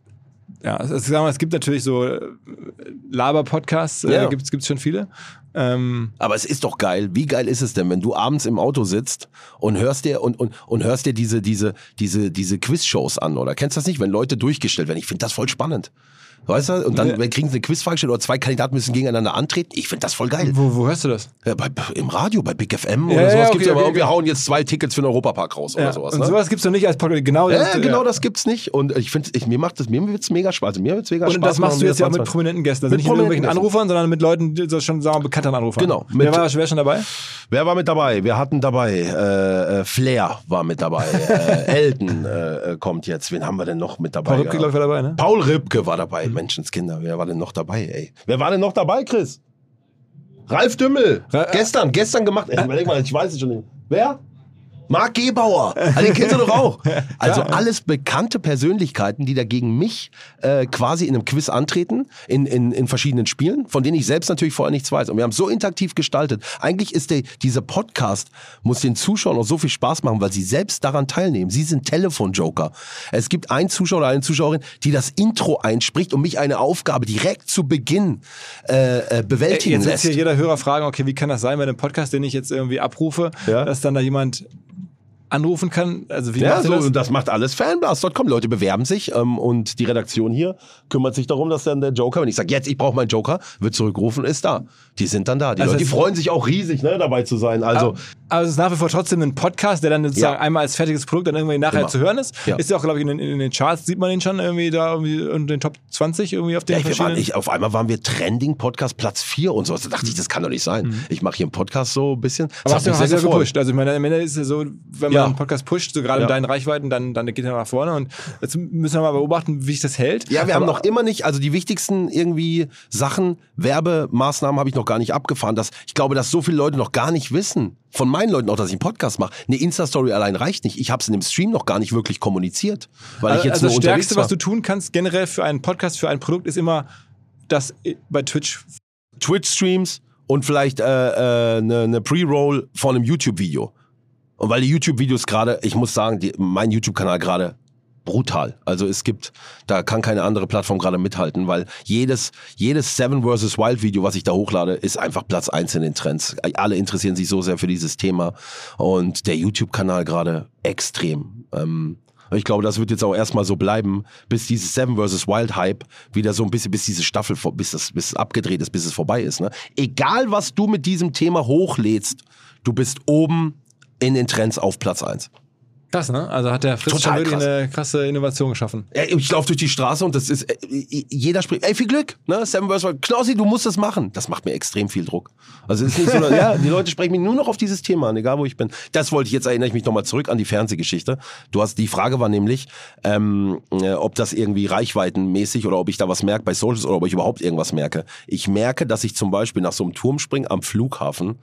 ja, es, es, sagen wir, es gibt natürlich so äh, Laber-Podcasts, äh, Ja. gibt's gibt's schon viele. Ähm, Aber es ist doch geil. Wie geil ist es denn, wenn du abends im Auto sitzt und hörst dir und, und, und hörst dir diese, diese, diese, diese Quiz-Shows an, oder? Kennst du das nicht, wenn Leute durchgestellt werden? Ich finde das voll spannend. Weißt du? Und dann Ja. kriegen sie eine Quizfrage gestellt oder zwei Kandidaten müssen gegeneinander antreten. Ich finde das voll geil. wo, wo hörst du das? Ja, bei, Im Radio, bei Big FM Ja, oder sowas okay, gibt's ja aber okay, wir okay. hauen jetzt zwei Tickets für den Europapark raus oder sowas. und Ne? sowas gibt's doch nicht als Podcast. Genau, das, genau, das gibt's nicht. Und ich finde, ich, mir macht das, mir wird's mega Spaß. Also mir wird's mega Und Spaß. das machst du jetzt ja auch mit das prominenten Gästen, also Mit nicht mit irgendwelchen prominenten Anrufern, sondern mit Leuten, die so schon sagen wir, bekannteren Anrufern. Genau, Wer war, wer schon dabei? Wer war mit dabei? Wir hatten dabei, äh, äh, Flair war mit dabei, äh, *laughs* Elton äh, kommt jetzt. Wen haben wir denn noch mit dabei? Paul gehabt? glaube ich, war dabei, ne? Paul Rübke war dabei, Menschenskinder. Wer war denn noch dabei, ey? Wer war denn noch dabei, Chris? Ralf Dümmel. Ra- gestern, gestern gemacht. Ey, überleg mal, ich weiß es schon nicht. Wer? Marc Gebauer. Ah, Den kennst du doch auch. *laughs* Also alles bekannte Persönlichkeiten, die dagegen mich äh, quasi in einem Quiz antreten, in, in, in verschiedenen Spielen, von denen ich selbst natürlich vorher nichts weiß. Und wir haben so interaktiv gestaltet. Eigentlich ist der, dieser Podcast, muss den Zuschauern auch so viel Spaß machen, weil sie selbst daran teilnehmen. Sie sind Telefonjoker. Es gibt einen Zuschauer oder eine Zuschauerin, die das Intro einspricht und mich eine Aufgabe direkt zu Beginn äh, äh, bewältigen Jetzt wird lässt. hier jeder Hörer fragen, okay, wie kann das sein bei einem Podcast, den ich jetzt irgendwie abrufe, Ja. dass dann da jemand anrufen kann? Also wie Ja, so, das? das macht alles Fanblast.com. Leute bewerben sich ähm, und die Redaktion hier kümmert sich darum, dass dann der Joker, wenn ich sage, jetzt, ich brauche meinen Joker, wird zurückgerufen, ist da. Die sind dann da. Die Also Leute, die freuen sich auch riesig, ne, dabei zu sein. Also, Aber es ist nach wie vor trotzdem ein Podcast, der dann sozusagen Ja. einmal als fertiges Produkt dann irgendwie nachher Immer. zu hören ist. Ja. Ist ja auch, glaube ich, in den, in den Charts sieht man den schon irgendwie da irgendwie in den Top 20 irgendwie auf den ja, ich, wir waren, verschiedenen. ich, auf einmal waren wir Trending-Podcast Platz 4 und so. Da dachte ich, das kann doch nicht sein. Ich mache hier einen Podcast so ein bisschen. Das Mhm. aber hast du, hast ja gefreut. gepusht. Also ich meine, am Ende ist es ja so, wenn man einen Podcast pusht, so gerade in deinen Reichweiten, dann, dann geht er nach vorne. Und jetzt müssen wir mal beobachten, wie sich das hält. Ja, wir haben Aber- noch immer nicht, also die wichtigsten irgendwie Sachen, Werbemaßnahmen habe ich noch gar nicht abgefahren. Dass, ich glaube, dass so viele Leute noch gar nicht wissen, von meinen Leuten auch, dass ich einen Podcast mache. Eine Insta-Story allein reicht nicht. Ich habe es in dem Stream noch gar nicht wirklich kommuniziert, weil ich jetzt also nur das Stärkste, was du tun kannst, generell für einen Podcast, für ein Produkt, ist immer das bei Twitch. Twitch-Streams und vielleicht eine äh, ne, ne Pre-Roll von einem YouTube-Video. Und weil die YouTube-Videos gerade, ich muss sagen, die, mein YouTube-Kanal gerade brutal. Also es gibt, da kann keine andere Plattform gerade mithalten, weil jedes, jedes Seven vs. Wild Video, was ich da hochlade, ist einfach Platz eins in den Trends. Alle interessieren sich so sehr für dieses Thema und der YouTube-Kanal gerade extrem. Ähm, ich glaube, das wird jetzt auch erstmal so bleiben, bis dieses Seven vs. Wild Hype wieder so ein bisschen, bis diese Staffel, bis das, bis es abgedreht ist, bis es vorbei ist. Ne? Egal, was du mit diesem Thema hochlädst, du bist oben in den Trends auf Platz eins. Krass, ne? Also hat der Fritz Total schon eine krasse Innovation geschaffen. Ich laufe durch die Straße und das ist, äh, jeder spricht, ey, viel Glück, ne? Seven. Wild. Knossi, du musst das machen. Das macht mir extrem viel Druck. Also es ist nicht so, *laughs* ja, die Leute sprechen mich nur noch auf dieses Thema an, egal wo ich bin. Das wollte ich jetzt, erinnere ich mich nochmal zurück an die Fernsehgeschichte. Du hast, die Frage war nämlich, ähm, äh, ob das irgendwie reichweitenmäßig oder ob ich da was merke bei Socials oder ob ich überhaupt irgendwas merke. Ich merke, dass ich zum Beispiel nach so einem Turmspringen am Flughafen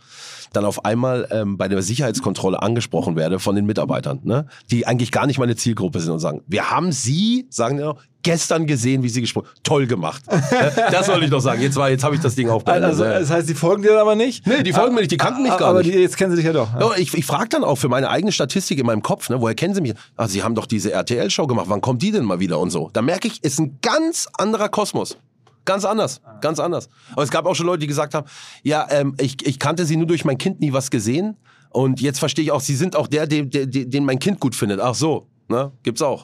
dann auf einmal ähm, bei der Sicherheitskontrolle angesprochen werde von den Mitarbeitern. Ne? Ne, die eigentlich gar nicht meine Zielgruppe sind und sagen, wir haben sie, sagen die noch, gestern gesehen, wie sie gesprochen Toll gemacht. *laughs* das soll ich noch sagen. Jetzt, war- jetzt habe ich das Ding auch beendet. Also, das heißt, die folgen dir aber nicht? Nee, die folgen mir nicht, die kannten mich gar aber nicht. Die, jetzt kennen sie dich ja doch. Ja, ich ich frage dann auch für meine eigene Statistik in meinem Kopf, ne, woher kennen Sie mich? Ah, Sie haben doch diese RTL-Show gemacht, wann kommt die denn mal wieder und so? Da merke ich, ist ein ganz anderer Kosmos. Ganz anders, ganz anders. Aber es gab auch schon Leute, die gesagt haben, ja, ähm, ich, ich kannte Sie nur durch mein Kind nie was gesehen und jetzt verstehe ich auch, Sie sind auch der, der, der, den mein Kind gut findet. Ach so, ne, gibt's auch.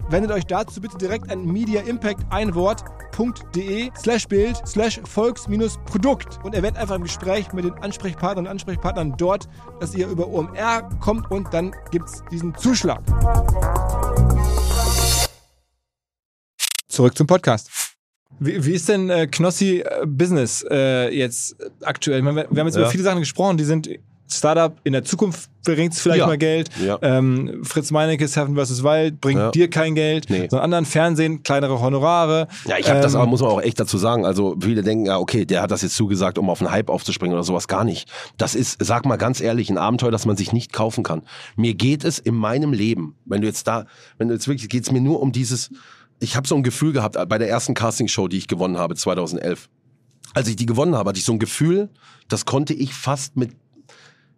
Wendet euch dazu bitte direkt an Media Impact ein Wort.de slash Bild slash Volks-Produkt und erwähnt einfach im Gespräch mit den Ansprechpartnern und Ansprechpartnern dort, dass ihr über OMR kommt und dann gibt's diesen Zuschlag. Zurück zum Podcast. Wie, wie ist denn äh, Knossi äh, Business äh, jetzt aktuell? Ich meine, wir, wir haben jetzt Ja. über viele Sachen gesprochen, die sind Startup in der Zukunft bringt es vielleicht Ja. mal Geld. Ja. Ähm, Fritz Meinecke, Seven vs. Wild bringt Ja. dir kein Geld, Nee. sondern anderen Fernsehen kleinere Honorare. Ja, ich habe das Ähm, aber, muss man auch echt dazu sagen. Also viele denken, ja, okay, der hat das jetzt zugesagt, um auf einen Hype aufzuspringen oder sowas. Gar nicht. Das ist, sag mal ganz ehrlich, ein Abenteuer, das man sich nicht kaufen kann. Mir geht es in meinem Leben, wenn du jetzt da, wenn du jetzt wirklich, geht es mir nur um dieses, ich habe so ein Gefühl gehabt bei der ersten Castingshow, die ich gewonnen habe, 2011. Als ich die gewonnen habe, hatte ich so ein Gefühl, das konnte ich fast mit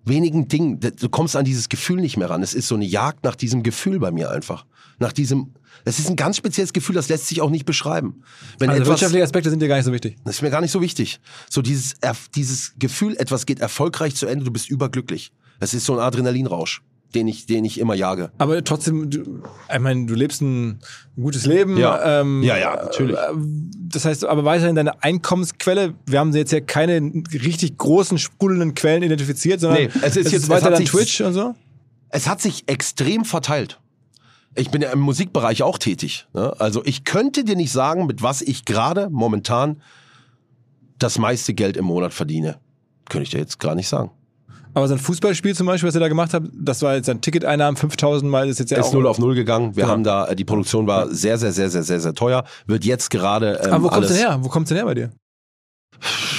wenigen Dingen, du kommst an dieses Gefühl nicht mehr ran. Es ist so eine Jagd nach diesem Gefühl bei mir einfach. Nach diesem, das ist ein ganz spezielles Gefühl, das lässt sich auch nicht beschreiben. Wenn Also etwas, wirtschaftliche Aspekte sind dir gar nicht so wichtig. das ist mir gar nicht so wichtig. So dieses, dieses Gefühl, etwas geht erfolgreich zu Ende, du bist überglücklich. Es ist so ein Adrenalinrausch, den ich, den ich immer jage. Aber trotzdem, du, ich meine, du lebst ein gutes Leben. Ja. Ähm, Ja, ja, natürlich. äh, Das heißt, aber weiterhin deine Einkommensquelle, wir haben jetzt ja keine richtig großen, sprudelnden Quellen identifiziert, sondern Nee, es ist jetzt- es weiter dann Twitch und so. Es hat sich extrem verteilt. Ich bin ja im Musikbereich auch tätig. Ne? Also ich könnte dir nicht sagen, mit was ich gerade momentan das meiste Geld im Monat verdiene. Könnte ich dir jetzt gar nicht sagen. Aber so ein Fußballspiel zum Beispiel, was ihr da gemacht habt, das war jetzt ein Ticketeinnahmen, 5000 Mal ist jetzt ja ist auch... null auf null gegangen. Wir Genau. haben da, äh, die Produktion war sehr, sehr, sehr, sehr, sehr, sehr teuer. Wird jetzt gerade. Ähm, Aber wo kommt's alles, denn her? Wo kommt's denn her bei dir?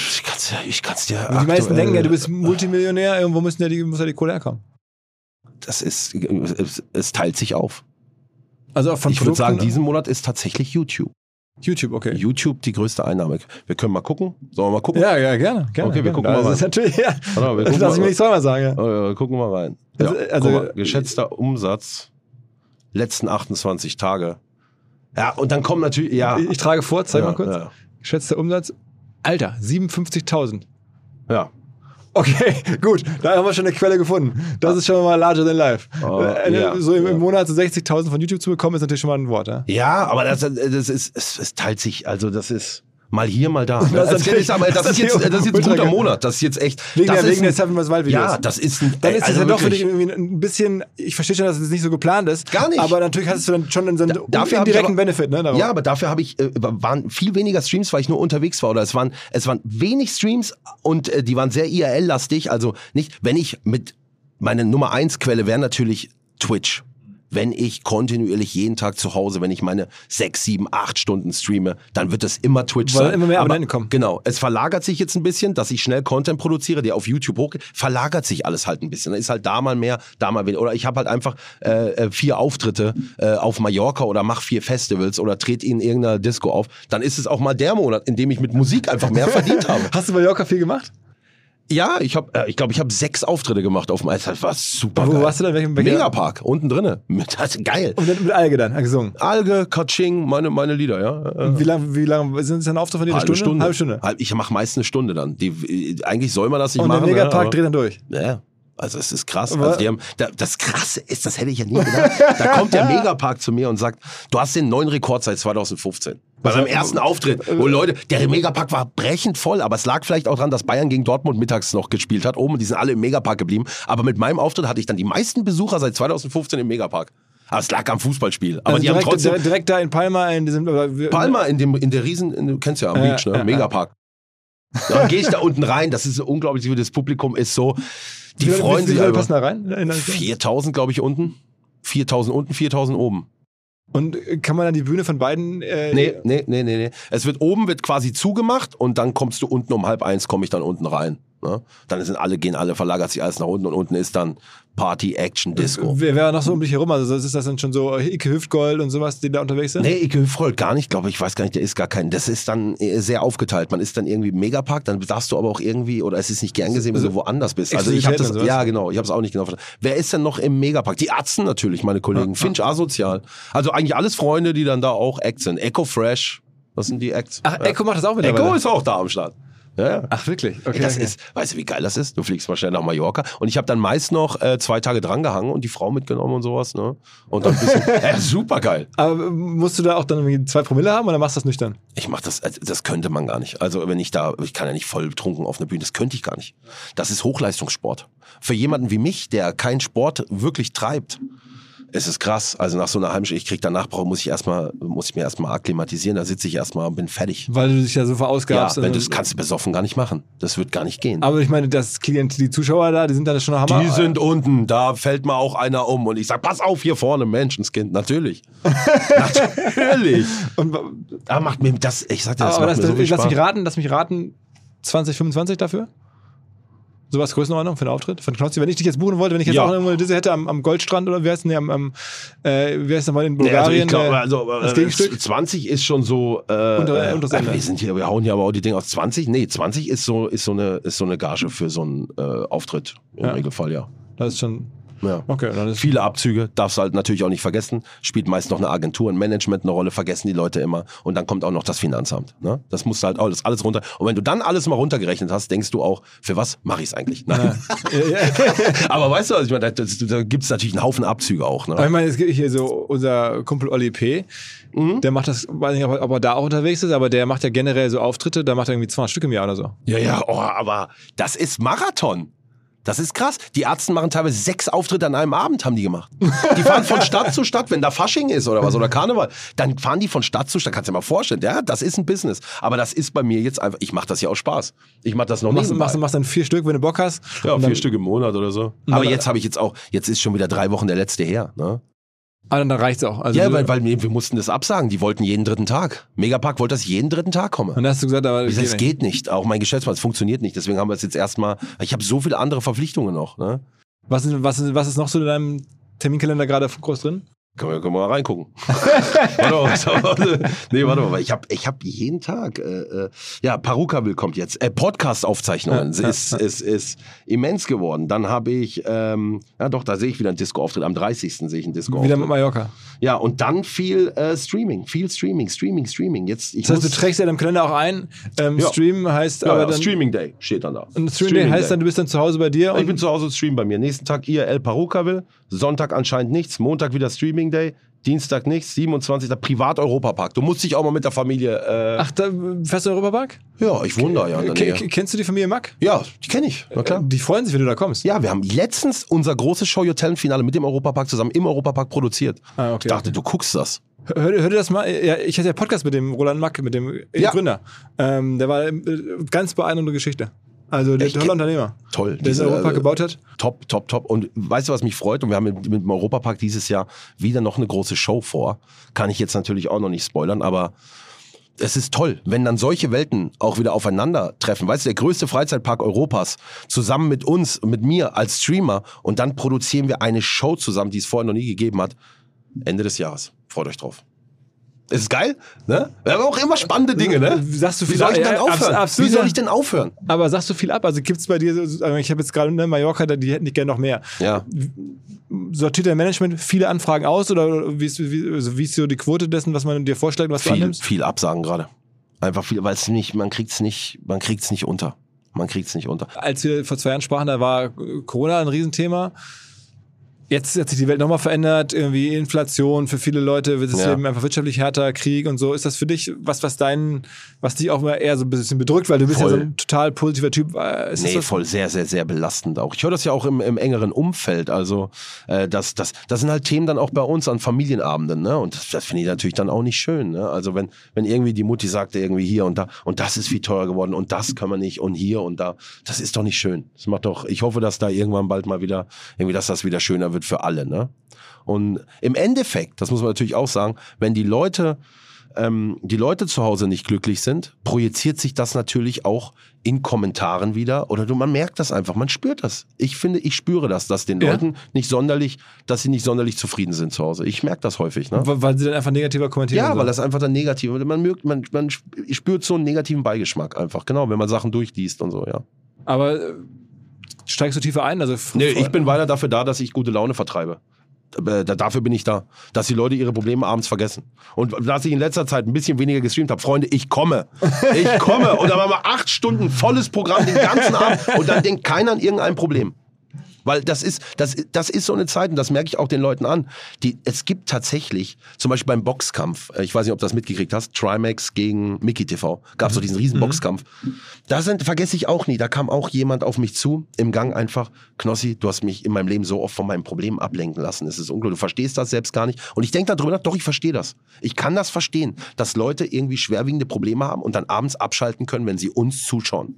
Ich kann's dir, ich kann's dir. Die meisten denken ja, du bist Multimillionär, irgendwo müssen ja die, muss ja die Kohle herkommen. Das ist, es, es teilt sich auf. Also auch von ich würde sagen, diesen Monat ist tatsächlich YouTube. YouTube, okay. YouTube die größte Einnahme. Wir können mal gucken. Sollen wir mal gucken? Ja, ja, gerne. gerne Okay, wir gerne. gucken mal Das rein. ist natürlich, ja. Warte mal, wir Das gucken lass ich mal- nicht zweimal sagen. Ja. Wir gucken mal rein. Ja, Also- also- guck mal, geschätzter Umsatz letzten 28 Tage. Ja, und dann kommen natürlich, ja. Ich, ich trage vor, zeig ja, mal kurz. Ja, Geschätzter Umsatz. Alter, 57.000. ja. Okay, *laughs* gut. Da haben wir schon eine Quelle gefunden. Das ist schon mal larger than life. Oh, Äh, ja, so im, ja. Monat so 60.000 von YouTube zu bekommen, ist natürlich schon mal ein Wort. Ja? Ja, aber das, das ist, es, es teilt sich, also das ist mal hier, mal da. Das ist Das, natürlich- ist, aber, das, das ist jetzt, ist das ist jetzt ein guter. Monat. Das ist jetzt echt. Wegen das der, ist wegen ein, Seven vs. Wild Videos. Ja, das ist ein. Dann ist es also ja doch für dich irgendwie ein bisschen, ich verstehe schon, dass es nicht so geplant ist. Gar nicht. Aber natürlich hast du dann schon so einen indirekten aber- Benefit, ne? Ja, aber dafür habe ich, äh, waren viel weniger Streams, weil ich nur unterwegs war. Oder es waren, es waren wenig Streams und äh, die waren sehr IRL-lastig. Also nicht, wenn ich mit, meine Nummer eins Quelle wäre natürlich Twitch. Wenn ich kontinuierlich jeden Tag zu Hause, wenn ich meine sechs, sieben, acht Stunden streame, dann wird das immer Twitch Weil sein. immer mehr Aber- Abonnenten kommen. Genau. Es verlagert sich jetzt ein bisschen, dass ich schnell Content produziere, der auf YouTube hochgeht. Verlagert sich alles halt ein bisschen. Da ist halt da mal mehr, da mal weniger. Oder ich habe halt einfach äh, äh, vier Auftritte äh, auf Mallorca oder mach vier Festivals oder trete in irgendeiner Disco auf. Dann ist es auch mal der Monat, in dem ich mit Musik einfach mehr verdient *laughs* habe. Hast du Mallorca viel gemacht? Ja, ich habe, äh, ich glaube, ich habe sechs Auftritte gemacht auf dem Eis. Das war super Wo warst du denn? Welchem- Megapark, unten drinne. *laughs* Das ist geil. Und mit, mit Alge dann, gesungen. Alge, Katsching, meine, meine Lieder, ja. Äh, Wie lange wie lang sind es dann Auftritt von dir? Eine halbe Stunde? Stunde. Halbe Stunde. Ich mache meist eine Stunde dann. Die, eigentlich soll man das nicht Und der machen. Megapark ja, dreht dann durch. Ja. Also es ist krass. Also die haben, da, das Krasse ist, das hätte ich ja nie gedacht. da kommt der *laughs* Megapark zu mir und sagt, du hast den neuen Rekord seit 2015. Bei hat- ersten Auftritt, wo Leute, der Megapark war brechend voll, aber es lag vielleicht auch daran, dass Bayern gegen Dortmund mittags noch gespielt hat oben die sind alle im Megapark geblieben. Aber mit meinem Auftritt hatte ich dann die meisten Besucher seit 2015 im Megapark. Aber es lag am Fußballspiel. Aber Also die haben direkt, trotzdem, direkt, da in Palma in diesem. Palma in, dem, in der Riesen, in, du kennst ja am Ja, Beach, ne? ja, ja. Megapark. Dann gehe ich da unten rein, das ist unglaublich, wie das Publikum ist so, die Wie viele- freuen wie sich viele einfach. passen da rein? In der- 4000, glaube ich, unten. 4000 unten, 4000 oben. Und äh, kann man dann die Bühne von beiden. Äh, Nee, nee, nee, nee, nee. Es wird oben wird quasi zugemacht und dann kommst du unten um halb eins, komme ich dann unten rein. Ne? Dann sind alle, gehen alle, verlagert sich alles nach unten und unten ist dann Party, Action, Disco. Wer wäre noch so um dich herum? Also ist das dann schon so Icke Hüftgold und sowas, die da unterwegs sind? Nee, Ike Hüfrold gar nicht, glaube ich. Ich weiß gar nicht, der ist gar kein. Das ist dann äh, sehr aufgeteilt. Man ist dann irgendwie im Megapark, dann darfst du aber auch irgendwie, oder es ist nicht gern gesehen, wenn Also du woanders bist. Also ich habe das, ja genau, ich habe es auch nicht genau verstanden. Wer ist denn noch im Megapark? Die Atzen natürlich, meine Kollegen. Finch Asozial. Also eigentlich alles Freunde, die dann da auch Act sind. Echo Fresh, das sind die Acts. Ach, ja. Echo macht das auch wieder. Echo ist auch da am Start. Ja, ja. Ach, wirklich? Okay. Ey, das okay. ist, weißt du, wie geil das ist? Du fliegst mal schnell nach Mallorca und ich habe dann meist noch äh, zwei Tage drangehangen und die Frau mitgenommen und sowas, ne? Und dann ein bisschen, *laughs* ja, super geil. Aber musst du da auch dann zwei Promille haben oder machst du das nüchtern? Ich mach das, also das könnte man gar nicht. Also wenn ich da, ich kann ja nicht voll betrunken auf eine Bühne, das könnte ich gar nicht. Das ist Hochleistungssport. Für jemanden wie mich, der keinen Sport wirklich treibt, ist es krass. Also nach so einer halben Stunde, ich krieg danach, brauch- muss ich erstmal, muss ich mir erstmal akklimatisieren, da sitze ich erstmal und bin fertig. Weil du dich ja so Ja, verausgabst. wenn Also- das kannst du besoffen gar nicht machen. Das wird gar nicht gehen. aber ich meine, das Klient, die Zuschauer da, die sind dann schon Hammer. Die sind unten, da fällt mal auch einer um und ich sag, pass auf hier vorne, Menschenskind, natürlich. *laughs* natürlich. Und, Aber macht mir das, ich sag dir, das aber macht das, mir so viel lass Spaß. mich raten, lass mich raten, 2025 dafür? Sowas Größenordnung für einen Auftritt? Von Knossi? Wenn ich dich jetzt buchen wollte, wenn ich jetzt Ja. auch irgendwo eine Disse hätte am, am Goldstrand oder wie heißt denn nee, am, am äh, wie heißt nochmal in Nee, also Bulgarien? ich glaube, äh, also das äh, Gegenstück? 20 ist schon so. Äh, Unter- äh, unters äh, wir sind hier, wir hauen hier aber auch die Dinge aus 20. Nee, 20 ist so ist so eine ist so eine Gage für so einen äh, Auftritt im Ja. Regelfall, ja. Das ist schon. Ja. Okay, dann ist Viele Abzüge, darfst du halt natürlich auch nicht vergessen. Spielt meist noch eine Agentur, ein Management eine Rolle, vergessen die Leute immer. Und dann kommt auch noch das Finanzamt. Ne? Das musst du halt alles, alles runter. Und wenn du dann alles mal runtergerechnet hast, denkst du auch, für was mache ich es eigentlich? Nein. *laughs* Aber weißt du, also ich meine, da, da gibt es natürlich einen Haufen Abzüge auch. Ne? Aber ich meine, es gibt hier so unser Kumpel Olli P., Mhm. der macht das, weiß nicht, ob er, ob er da auch unterwegs ist, aber der macht ja generell so Auftritte, da macht er irgendwie 200 Stück im Jahr oder so. Ja, ja, oh, aber das ist Marathon. Das ist krass. Die Ärzte machen teilweise sechs Auftritte an einem Abend, haben die gemacht. Die fahren von Stadt zu Stadt, wenn da Fasching ist oder was, oder Karneval. Dann fahren die von Stadt zu Stadt. Kannst du dir mal vorstellen. Ja, das ist ein Business. Aber das ist bei mir jetzt einfach, ich mache das ja aus Spaß. Ich mache das noch Machst, nicht. machst, machst dann vier Stück, wenn du Bock hast. ja, vier Stück im Monat oder so. Aber jetzt habe ich jetzt auch, jetzt ist schon wieder drei Wochen der letzte her. Ne? Ah, dann, reicht's auch. Also Ja, weil, weil wir, wir mussten das absagen. Die wollten jeden dritten Tag. Megapark wollte, dass jeden dritten Tag komme. Und dann hast du gesagt, aber Ich sag, es geht nicht. Auch mein Geschäftsmann, es funktioniert nicht. Deswegen haben wir es jetzt erstmal. Ich habe so viele andere Verpflichtungen noch. Ne? Was, ist, was, ist, was ist noch so in deinem Terminkalender gerade groß drin? Können wir, können wir mal reingucken. *laughs* warte mal, warte. Nee, warte mal. Ich habe ich hab jeden Tag. Äh, äh, ja, Paruka will kommt jetzt. Äh, Podcast-Aufzeichnungen. Ja, ja, ist, ist, ist immens geworden. Dann habe ich. Ähm, ja, doch, da sehe ich wieder einen Disco-Auftritt. Am 30. sehe ich einen Wieder mit Disco-Auftritt. Mallorca. Ja, und dann viel äh, Streaming. Viel Streaming, Streaming, Streaming. Jetzt, Das heißt, du trägst ja in deinem Kalender auch ein. Ähm, Ja. Stream heißt aber dann. Streaming Day steht dann da. Und Stream Day heißt dann, du bist dann zu Hause bei dir Ich bin zu Hause und stream bei mir. Nächsten Tag IRL Paruka will. Sonntag anscheinend nichts. Montag wieder Streaming Day. Dienstag nichts. 27. Privat Europapark. Du musst dich auch mal mit der Familie. Äh, Ach, da fährst du in Europapark? ja, ich wohne da ja in der Nähe. ke- Kennst du die Familie Mack? Ja, die kenne ich. Na klar. Die freuen sich, wenn du da kommst. Ja, wir haben letztens unser großes Show Your Talent Finale mit dem Europapark zusammen im Europapark produziert. Ah, okay. Ich dachte, du guckst das. Hör, hör dir das mal. Ja, ich hatte ja Podcast mit dem Roland Mack, mit dem Ja. Gründer. Ähm, der war äh, ganz beeindruckende Geschichte. Also der tolle Unternehmer, Toll. der Diese, Europa äh, gebaut hat. Top, top, top. Und weißt du, was mich freut? Und wir haben mit, mit dem Europapark dieses Jahr wieder noch eine große Show vor. Kann ich jetzt natürlich auch noch nicht spoilern, aber es ist toll, wenn dann solche Welten auch wieder aufeinandertreffen. Weißt du, der größte Freizeitpark Europas, zusammen mit uns, mit mir als Streamer. Und dann produzieren wir eine Show zusammen, die es vorher noch nie gegeben hat. Ende des Jahres. Freut euch drauf. Es ist geil, ne? Wir haben auch immer spannende Dinge, ne? Sagst du Wie viel soll ich ja, denn aufhören? absolut, Wie soll ich denn aufhören? Aber sagst du viel ab? Also gibt es bei dir, so- also ich habe jetzt gerade ne, Mallorca, die hätten nicht gerne noch mehr. Ja. Sortiert dein Management viele Anfragen aus oder wie ist, wie, also wie ist so die Quote dessen, was man dir vorschlägt, was du viel, annimmst? viel Absagen gerade. Einfach viel, weil es nicht, man kriegt's nicht, man kriegt's nicht unter. Man kriegt's nicht unter. Als wir vor zwei Jahren sprachen, da war Corona ein Riesenthema. Jetzt hat sich die Welt nochmal verändert, irgendwie Inflation, für viele Leute wird es Ja. eben einfach wirtschaftlich härter, Krieg und so. Ist das für dich was, was deinen, was dich auch mal eher so ein bisschen bedrückt, weil du bist ja Voll. so ein total positiver Typ. Äh, Ist Nee, das was? voll sehr, sehr, sehr belastend auch. Ich höre das ja auch im, im engeren Umfeld. Also, äh, das, das, das sind halt Themen dann auch bei uns an Familienabenden, ne? Und das, das finde ich natürlich dann auch nicht schön. Ne? Also, wenn, wenn irgendwie die Mutti sagte, irgendwie hier und da, und das ist viel teurer geworden und das können wir nicht und hier und da, das ist doch nicht schön. Das macht doch, ich hoffe, dass da irgendwann bald mal wieder, irgendwie, dass das wieder schöner wird für alle, ne? Und im Endeffekt, das muss man natürlich auch sagen, wenn die Leute ähm, die Leute zu Hause nicht glücklich sind, projiziert sich das natürlich auch in Kommentaren wieder oder du, man merkt das einfach, man spürt das. Ich finde, ich spüre das, dass den Ja. Leuten nicht sonderlich, dass sie nicht sonderlich zufrieden sind zu Hause. Ich merke das häufig, ne? Weil sie dann einfach negativer kommentieren. Ja, so. weil das einfach dann negativ, man mögt, man, man spürt so einen negativen Beigeschmack einfach, genau, wenn man Sachen durchliest und so, ja. Aber steigst du tiefer ein? Also Nee, ich bin weiter dafür da, dass ich gute Laune vertreibe. Äh, da- Dafür bin ich da, dass die Leute ihre Probleme abends vergessen. Und dass ich in letzter Zeit ein bisschen weniger gestreamt habe, Freunde, ich komme. Ich komme. Und dann machen wir acht Stunden volles Programm den ganzen Abend und dann denkt keiner an irgendein Problem. Weil das ist, das, das ist so eine Zeit, und das merke ich auch den Leuten an. Die, es gibt tatsächlich, zum Beispiel beim Boxkampf, äh, ich weiß nicht, ob du das mitgekriegt hast, Trimax gegen Mickey TV, gab es so diesen riesen Boxkampf. Da sind, vergesse ich auch nie, da kam auch jemand auf mich zu, im Gang einfach, Knossi, du hast mich in meinem Leben so oft von meinem Problem ablenken lassen. Es ist unglaublich, du verstehst das selbst gar nicht. Und ich denke darüber nach, doch, ich verstehe das. Ich kann das verstehen, dass Leute irgendwie schwerwiegende Probleme haben und dann abends abschalten können, wenn sie uns zuschauen.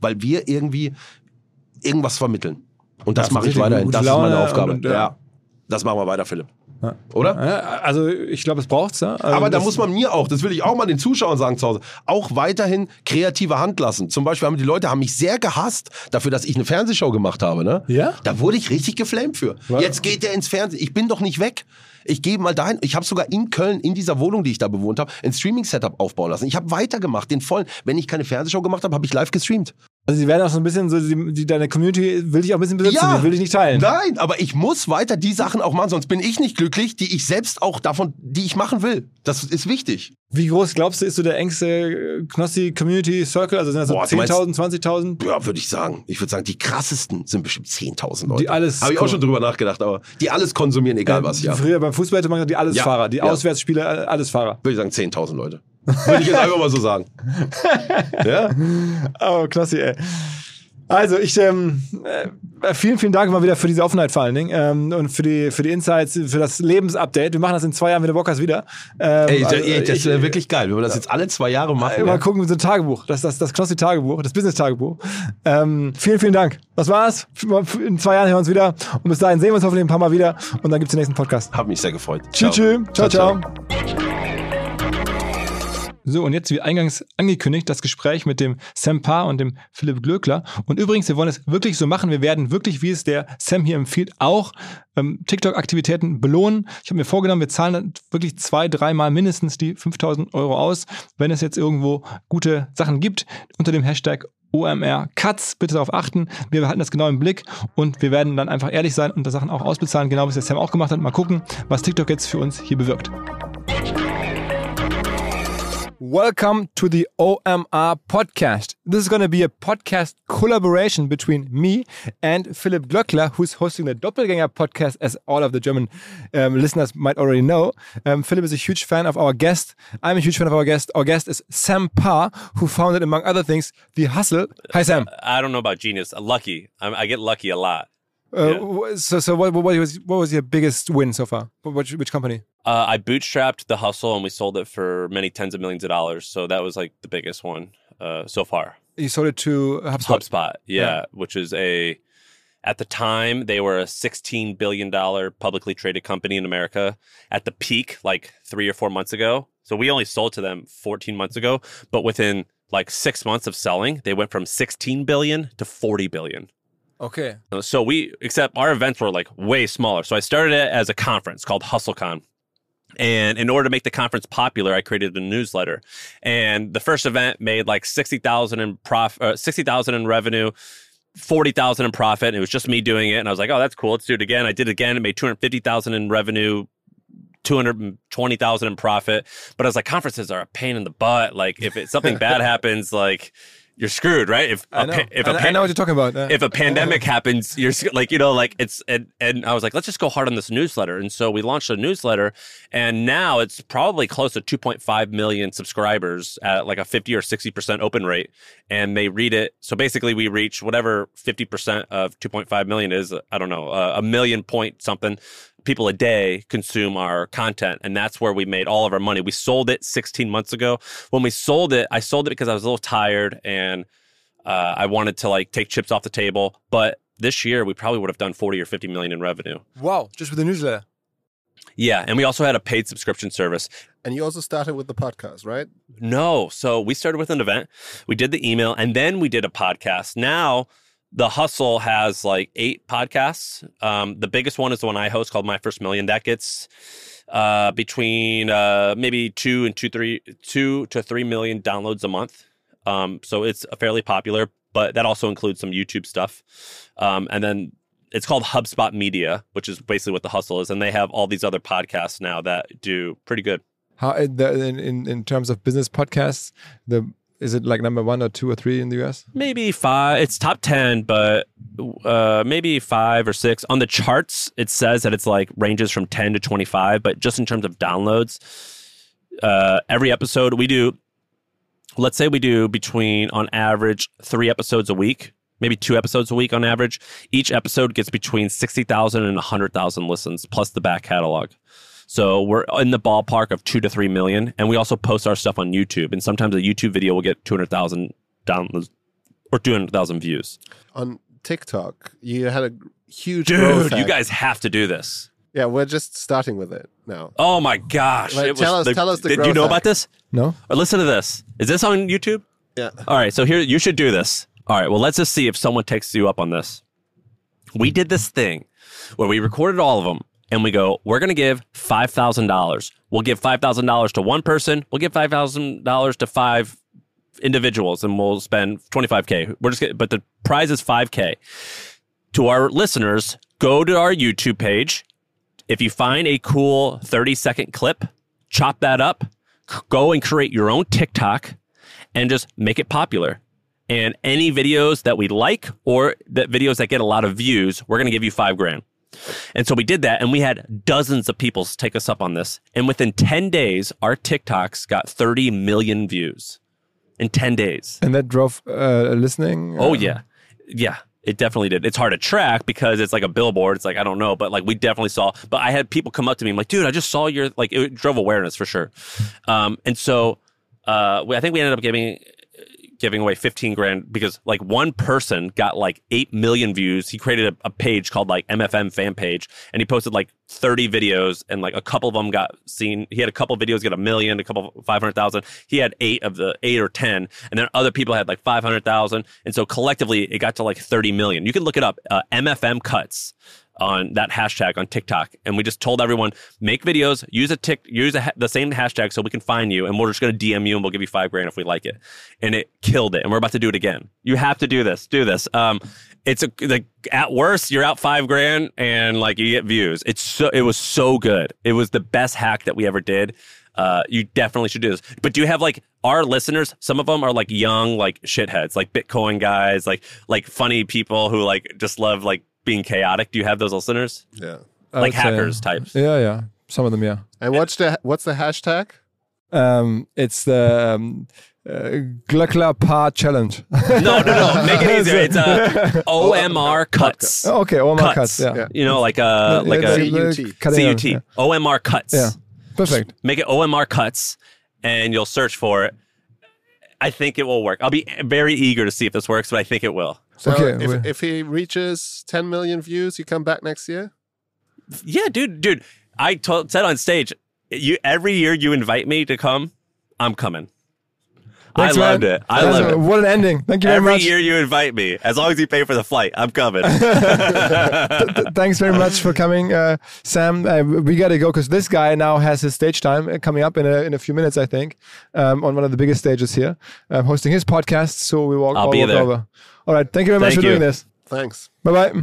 Weil wir irgendwie irgendwas vermitteln. Und das Ja, mache ich weiterhin. Das ist meine Laune Aufgabe. und, ja. ja. Das machen wir weiter, Philipp. Oder? Ja, also ich glaube, es braucht's. Ja? Also Aber da das- muss man mir auch, das will ich auch mal den Zuschauern sagen zu Hause, auch weiterhin kreative Hand lassen. Zum Beispiel haben die Leute haben mich sehr gehasst dafür, dass ich eine Fernsehshow gemacht habe. Ne? Ja? Da wurde ich richtig geflamed für. Was? Jetzt geht der ins Fernsehen. Ich bin doch nicht weg. Ich gehe mal dahin. Ich habe sogar in Köln, in dieser Wohnung, die ich da bewohnt habe, ein Streaming-Setup aufbauen lassen. Ich habe weitergemacht, den vollen. Wenn ich keine Fernsehshow gemacht habe, habe ich live gestreamt. Also sie werden auch so ein bisschen so, die, die, deine Community will dich auch ein bisschen besitzen, die will dich nicht teilen. Nein, aber ich muss weiter die Sachen auch machen, sonst bin ich nicht glücklich, die ich selbst auch davon, die ich machen will. Das ist wichtig. Wie groß glaubst du, ist so der engste äh, Knossi Community Circle? Also sind das so Boah, du meinst- 10.000, 20.000? Ja, würde ich sagen. Ich würde sagen, die krassesten sind bestimmt 10.000 Leute. Die alles- Habe ich auch schon drüber nachgedacht, aber die alles konsumieren, egal was, ja. Früher beim Fußball hätte man gesagt, die Allesfahrer, Ja, die ja. Auswärtsspieler, äh, Allesfahrer. Würde ich sagen, 10.000 Leute. Würde ich jetzt einfach mal so sagen. *laughs* ja? Oh, Knossi, ey. Also ich, ähm, äh, vielen, vielen Dank mal wieder für diese Offenheit vor allen Dingen ähm, und für die, für die Insights, für das Lebensupdate. Wir machen das in zwei Jahren, wenn du Bock hast, wieder. Ähm, Ey, also, ey, das wäre wirklich geil, wenn wir das jetzt alle zwei Jahre machen. Mal Ja. gucken, so ein Tagebuch, das, das, das Knossi-Tagebuch, das Business-Tagebuch. Ähm, vielen, vielen Dank. Das war's. In zwei Jahren hören wir uns wieder. Und bis dahin sehen wir uns hoffentlich ein paar Mal wieder. Und dann gibt's den nächsten Podcast. Hab mich sehr gefreut. Tschüss, tschüss. Ciao, ciao. So, und jetzt wie eingangs angekündigt, das Gespräch mit dem Sam Parr und dem Philipp Glöckler. Und übrigens, wir wollen es wirklich so machen. Wir werden wirklich, wie es der Sam hier empfiehlt, auch ähm, TikTok-Aktivitäten belohnen. Ich habe mir vorgenommen, wir zahlen wirklich zwei, dreimal mindestens die 5000 Euro aus, wenn es jetzt irgendwo gute Sachen gibt unter dem Hashtag OMR Cuts. Bitte darauf achten. Wir behalten das genau im Blick und wir werden dann einfach ehrlich sein und das Sachen auch ausbezahlen, genau wie es der Sam auch gemacht hat. Mal gucken, was TikTok jetzt für uns hier bewirkt. Welcome to the OMR podcast. This is going to be a podcast collaboration between me and Philipp Glöckler, who's hosting the Doppelgänger podcast, as all of the German um, listeners might already know. Um, Philip is a huge fan of our guest. I'm a huge fan of our guest. Our guest is Sam Parr, who founded, among other things, The Hustle. Hi, Sam. I don't know about genius. Lucky. I'm, I get lucky a lot. Uh, wh- So, so what, what, was, what was your biggest win so far? Which, which company? Uh, I bootstrapped the hustle and we sold it for many tens of millions of dollars. So that was like the biggest one uh, so far. You sold it to HubSpot. HubSpot, yeah, which is a at the time they were a 16 billion dollar publicly traded company in America at the peak like 3 or 4 months ago. So we only sold to them 14 months ago, but within like 6 months of selling, they went from 16 billion to 40 billion. Okay. So we, except our events were like way smaller. So I started it as a conference called HustleCon. And in order to make the conference popular, I created a newsletter. And the first event made like 60,000 in prof, uh, 60,000 in revenue, 40,000 in profit. And it was just me doing it. And I was like, oh, that's cool. Let's do it again. I did it again. It made 250,000 in revenue, 220,000 in profit. But I was like, conferences are a pain in the butt. Like if it, something bad *laughs* *laughs* happens, like you're screwed, right? If I a know. pa- if I, a I pa- know what you're talking about. If a pandemic happens, you're like, you know, like it's, and, and I was like, let's just go hard on this newsletter. And so we launched a newsletter and now it's probably close to 2.5 million subscribers at like a 50 or 60% open rate. And they read it. So basically we reach whatever 50% of 2.5 million is, I don't know, a million point something people a day consume our content and that's where we made all of our money. We sold it 16 months ago. When we sold it i sold it because i was a little tired and uh, i wanted to like take chips off the table but this year we probably would have done 40 or 50 million in revenue. Wow, just with the newsletter. yeah and we also had a paid subscription service. And you also started with the podcast, right? no so we started with an event. We did the email and then we did a podcast. Now the hustle has like eight podcasts. Um, the biggest one is the one i host called my first million. That gets uh, between uh, maybe two and two three two to three million downloads a month. Um, so it's a fairly popular but that also includes some youtube stuff. Um, and then it's called hubspot media which is basically what the hustle is and they have all these other podcasts now that do pretty good. How in, in, in in terms of business podcasts, the is it like number one or two or three in the US? maybe five. It's top ten, but uh, maybe five or six on the charts. It says that it's like ranges from ten to twenty five, but just in terms of downloads, uh, every episode we do. Let's say we do between on average three episodes a week, maybe two episodes a week on average. Each episode gets between sixty thousand and hundred thousand and 100,000 listens, plus the back catalog. So we're in the ballpark of two to three million, and we also post our stuff on YouTube. And sometimes a YouTube video will get two hundred thousand downloads or two hundred thousand views. On TikTok, you had a huge Dude, you guys have to do this. Yeah, we're just starting with it now. Oh my gosh! Like, It was tell us- the- tell us the Did you know hack. about this? No. Or listen to this. Is this on YouTube? Yeah. All right, so here you should do this. All right, well let's just see if someone takes you up on this. We did this thing where we recorded all of them and we go, we're going to give $5,000. We'll give $5,000 to one person, we'll give $5,000 to five individuals and we'll spend 25k. We're just get, but the prize is 5k. To our listeners, go to our YouTube page. If you find a cool 30 second clip, chop that up, go and create your own TikTok and just make it popular. And any videos that we like or that videos that get a lot of views, we're going to give you five grand. And so we did that, and we had dozens of people take us up on this. And within 10 days, our TikToks got 30 million views in 10 days. And that drove uh, listening. Oh uh, yeah, yeah. It definitely did. It's hard to track because it's like a billboard. It's like I don't know, but like we definitely saw. But I had people come up to me, I'm like, dude, I just saw your like. It drove awareness for sure. Um, and so uh, we, I think we ended up giving giving away 15 grand because like one person got like 8 million views. He created a, a page called like MFM fan page and he posted like 30 videos and like a couple of them got seen. He had a couple videos get a million, a couple 500,000. He had eight of the eight or 10 and then other people had like 500,000. And so collectively it got to like 30 million. You can look it up, uh, MFM cuts on that hashtag on TikTok, and we just told everyone make videos, use a tick, use a, the same hashtag so we can find you, and we're just going to DM you and we'll give you five grand if we like it, and it killed it, and we're about to do it again. You have to do this, do this. Um, it's a like at worst you're out five grand and like you get views. It's so it was so good. It was the best hack that we ever did. Uh, you definitely should do this. But do you have like our listeners? Some of them are like young, like shitheads, like Bitcoin guys, like like funny people who like just love like being chaotic. Do you have those listeners? Yeah. I like would say- hackers types. Yeah, yeah. Some of them, yeah. And what's the what's the hashtag? Um, it's the um, uh, Glöckler Par Challenge. No, no, no. Make it easier. It's uh, *laughs* OMR cuts. Oh, okay, OMR cuts. cuts. Yeah. Yeah. You know, like a like Yeah, a the- the CUT. CUT. yeah. OMR cuts. Yeah. Perfect. Make it OMR cuts, and you'll search for it. I think it will work. I'll be very eager to see if this works, but I think it will. So Okay, if, if he reaches 10 million views, you come back next year? Yeah, dude, dude. I told, said on stage, you every year you invite me to come, I'm coming. Thanks, I loved it. I That's loved it. What an ending. Thank you very Every much. year you invite me, as long as you pay for the flight, I'm coming. *laughs* *laughs* Thanks very much for coming, uh, Sam. Uh, we got to go because this guy now has his stage time uh, coming up in a, in a few minutes, I think, um, on one of the biggest stages here, um, hosting his podcast. So we walk, I'll all be walk there. over. All right. Thank you very much Thank for doing this. Thanks. Bye bye.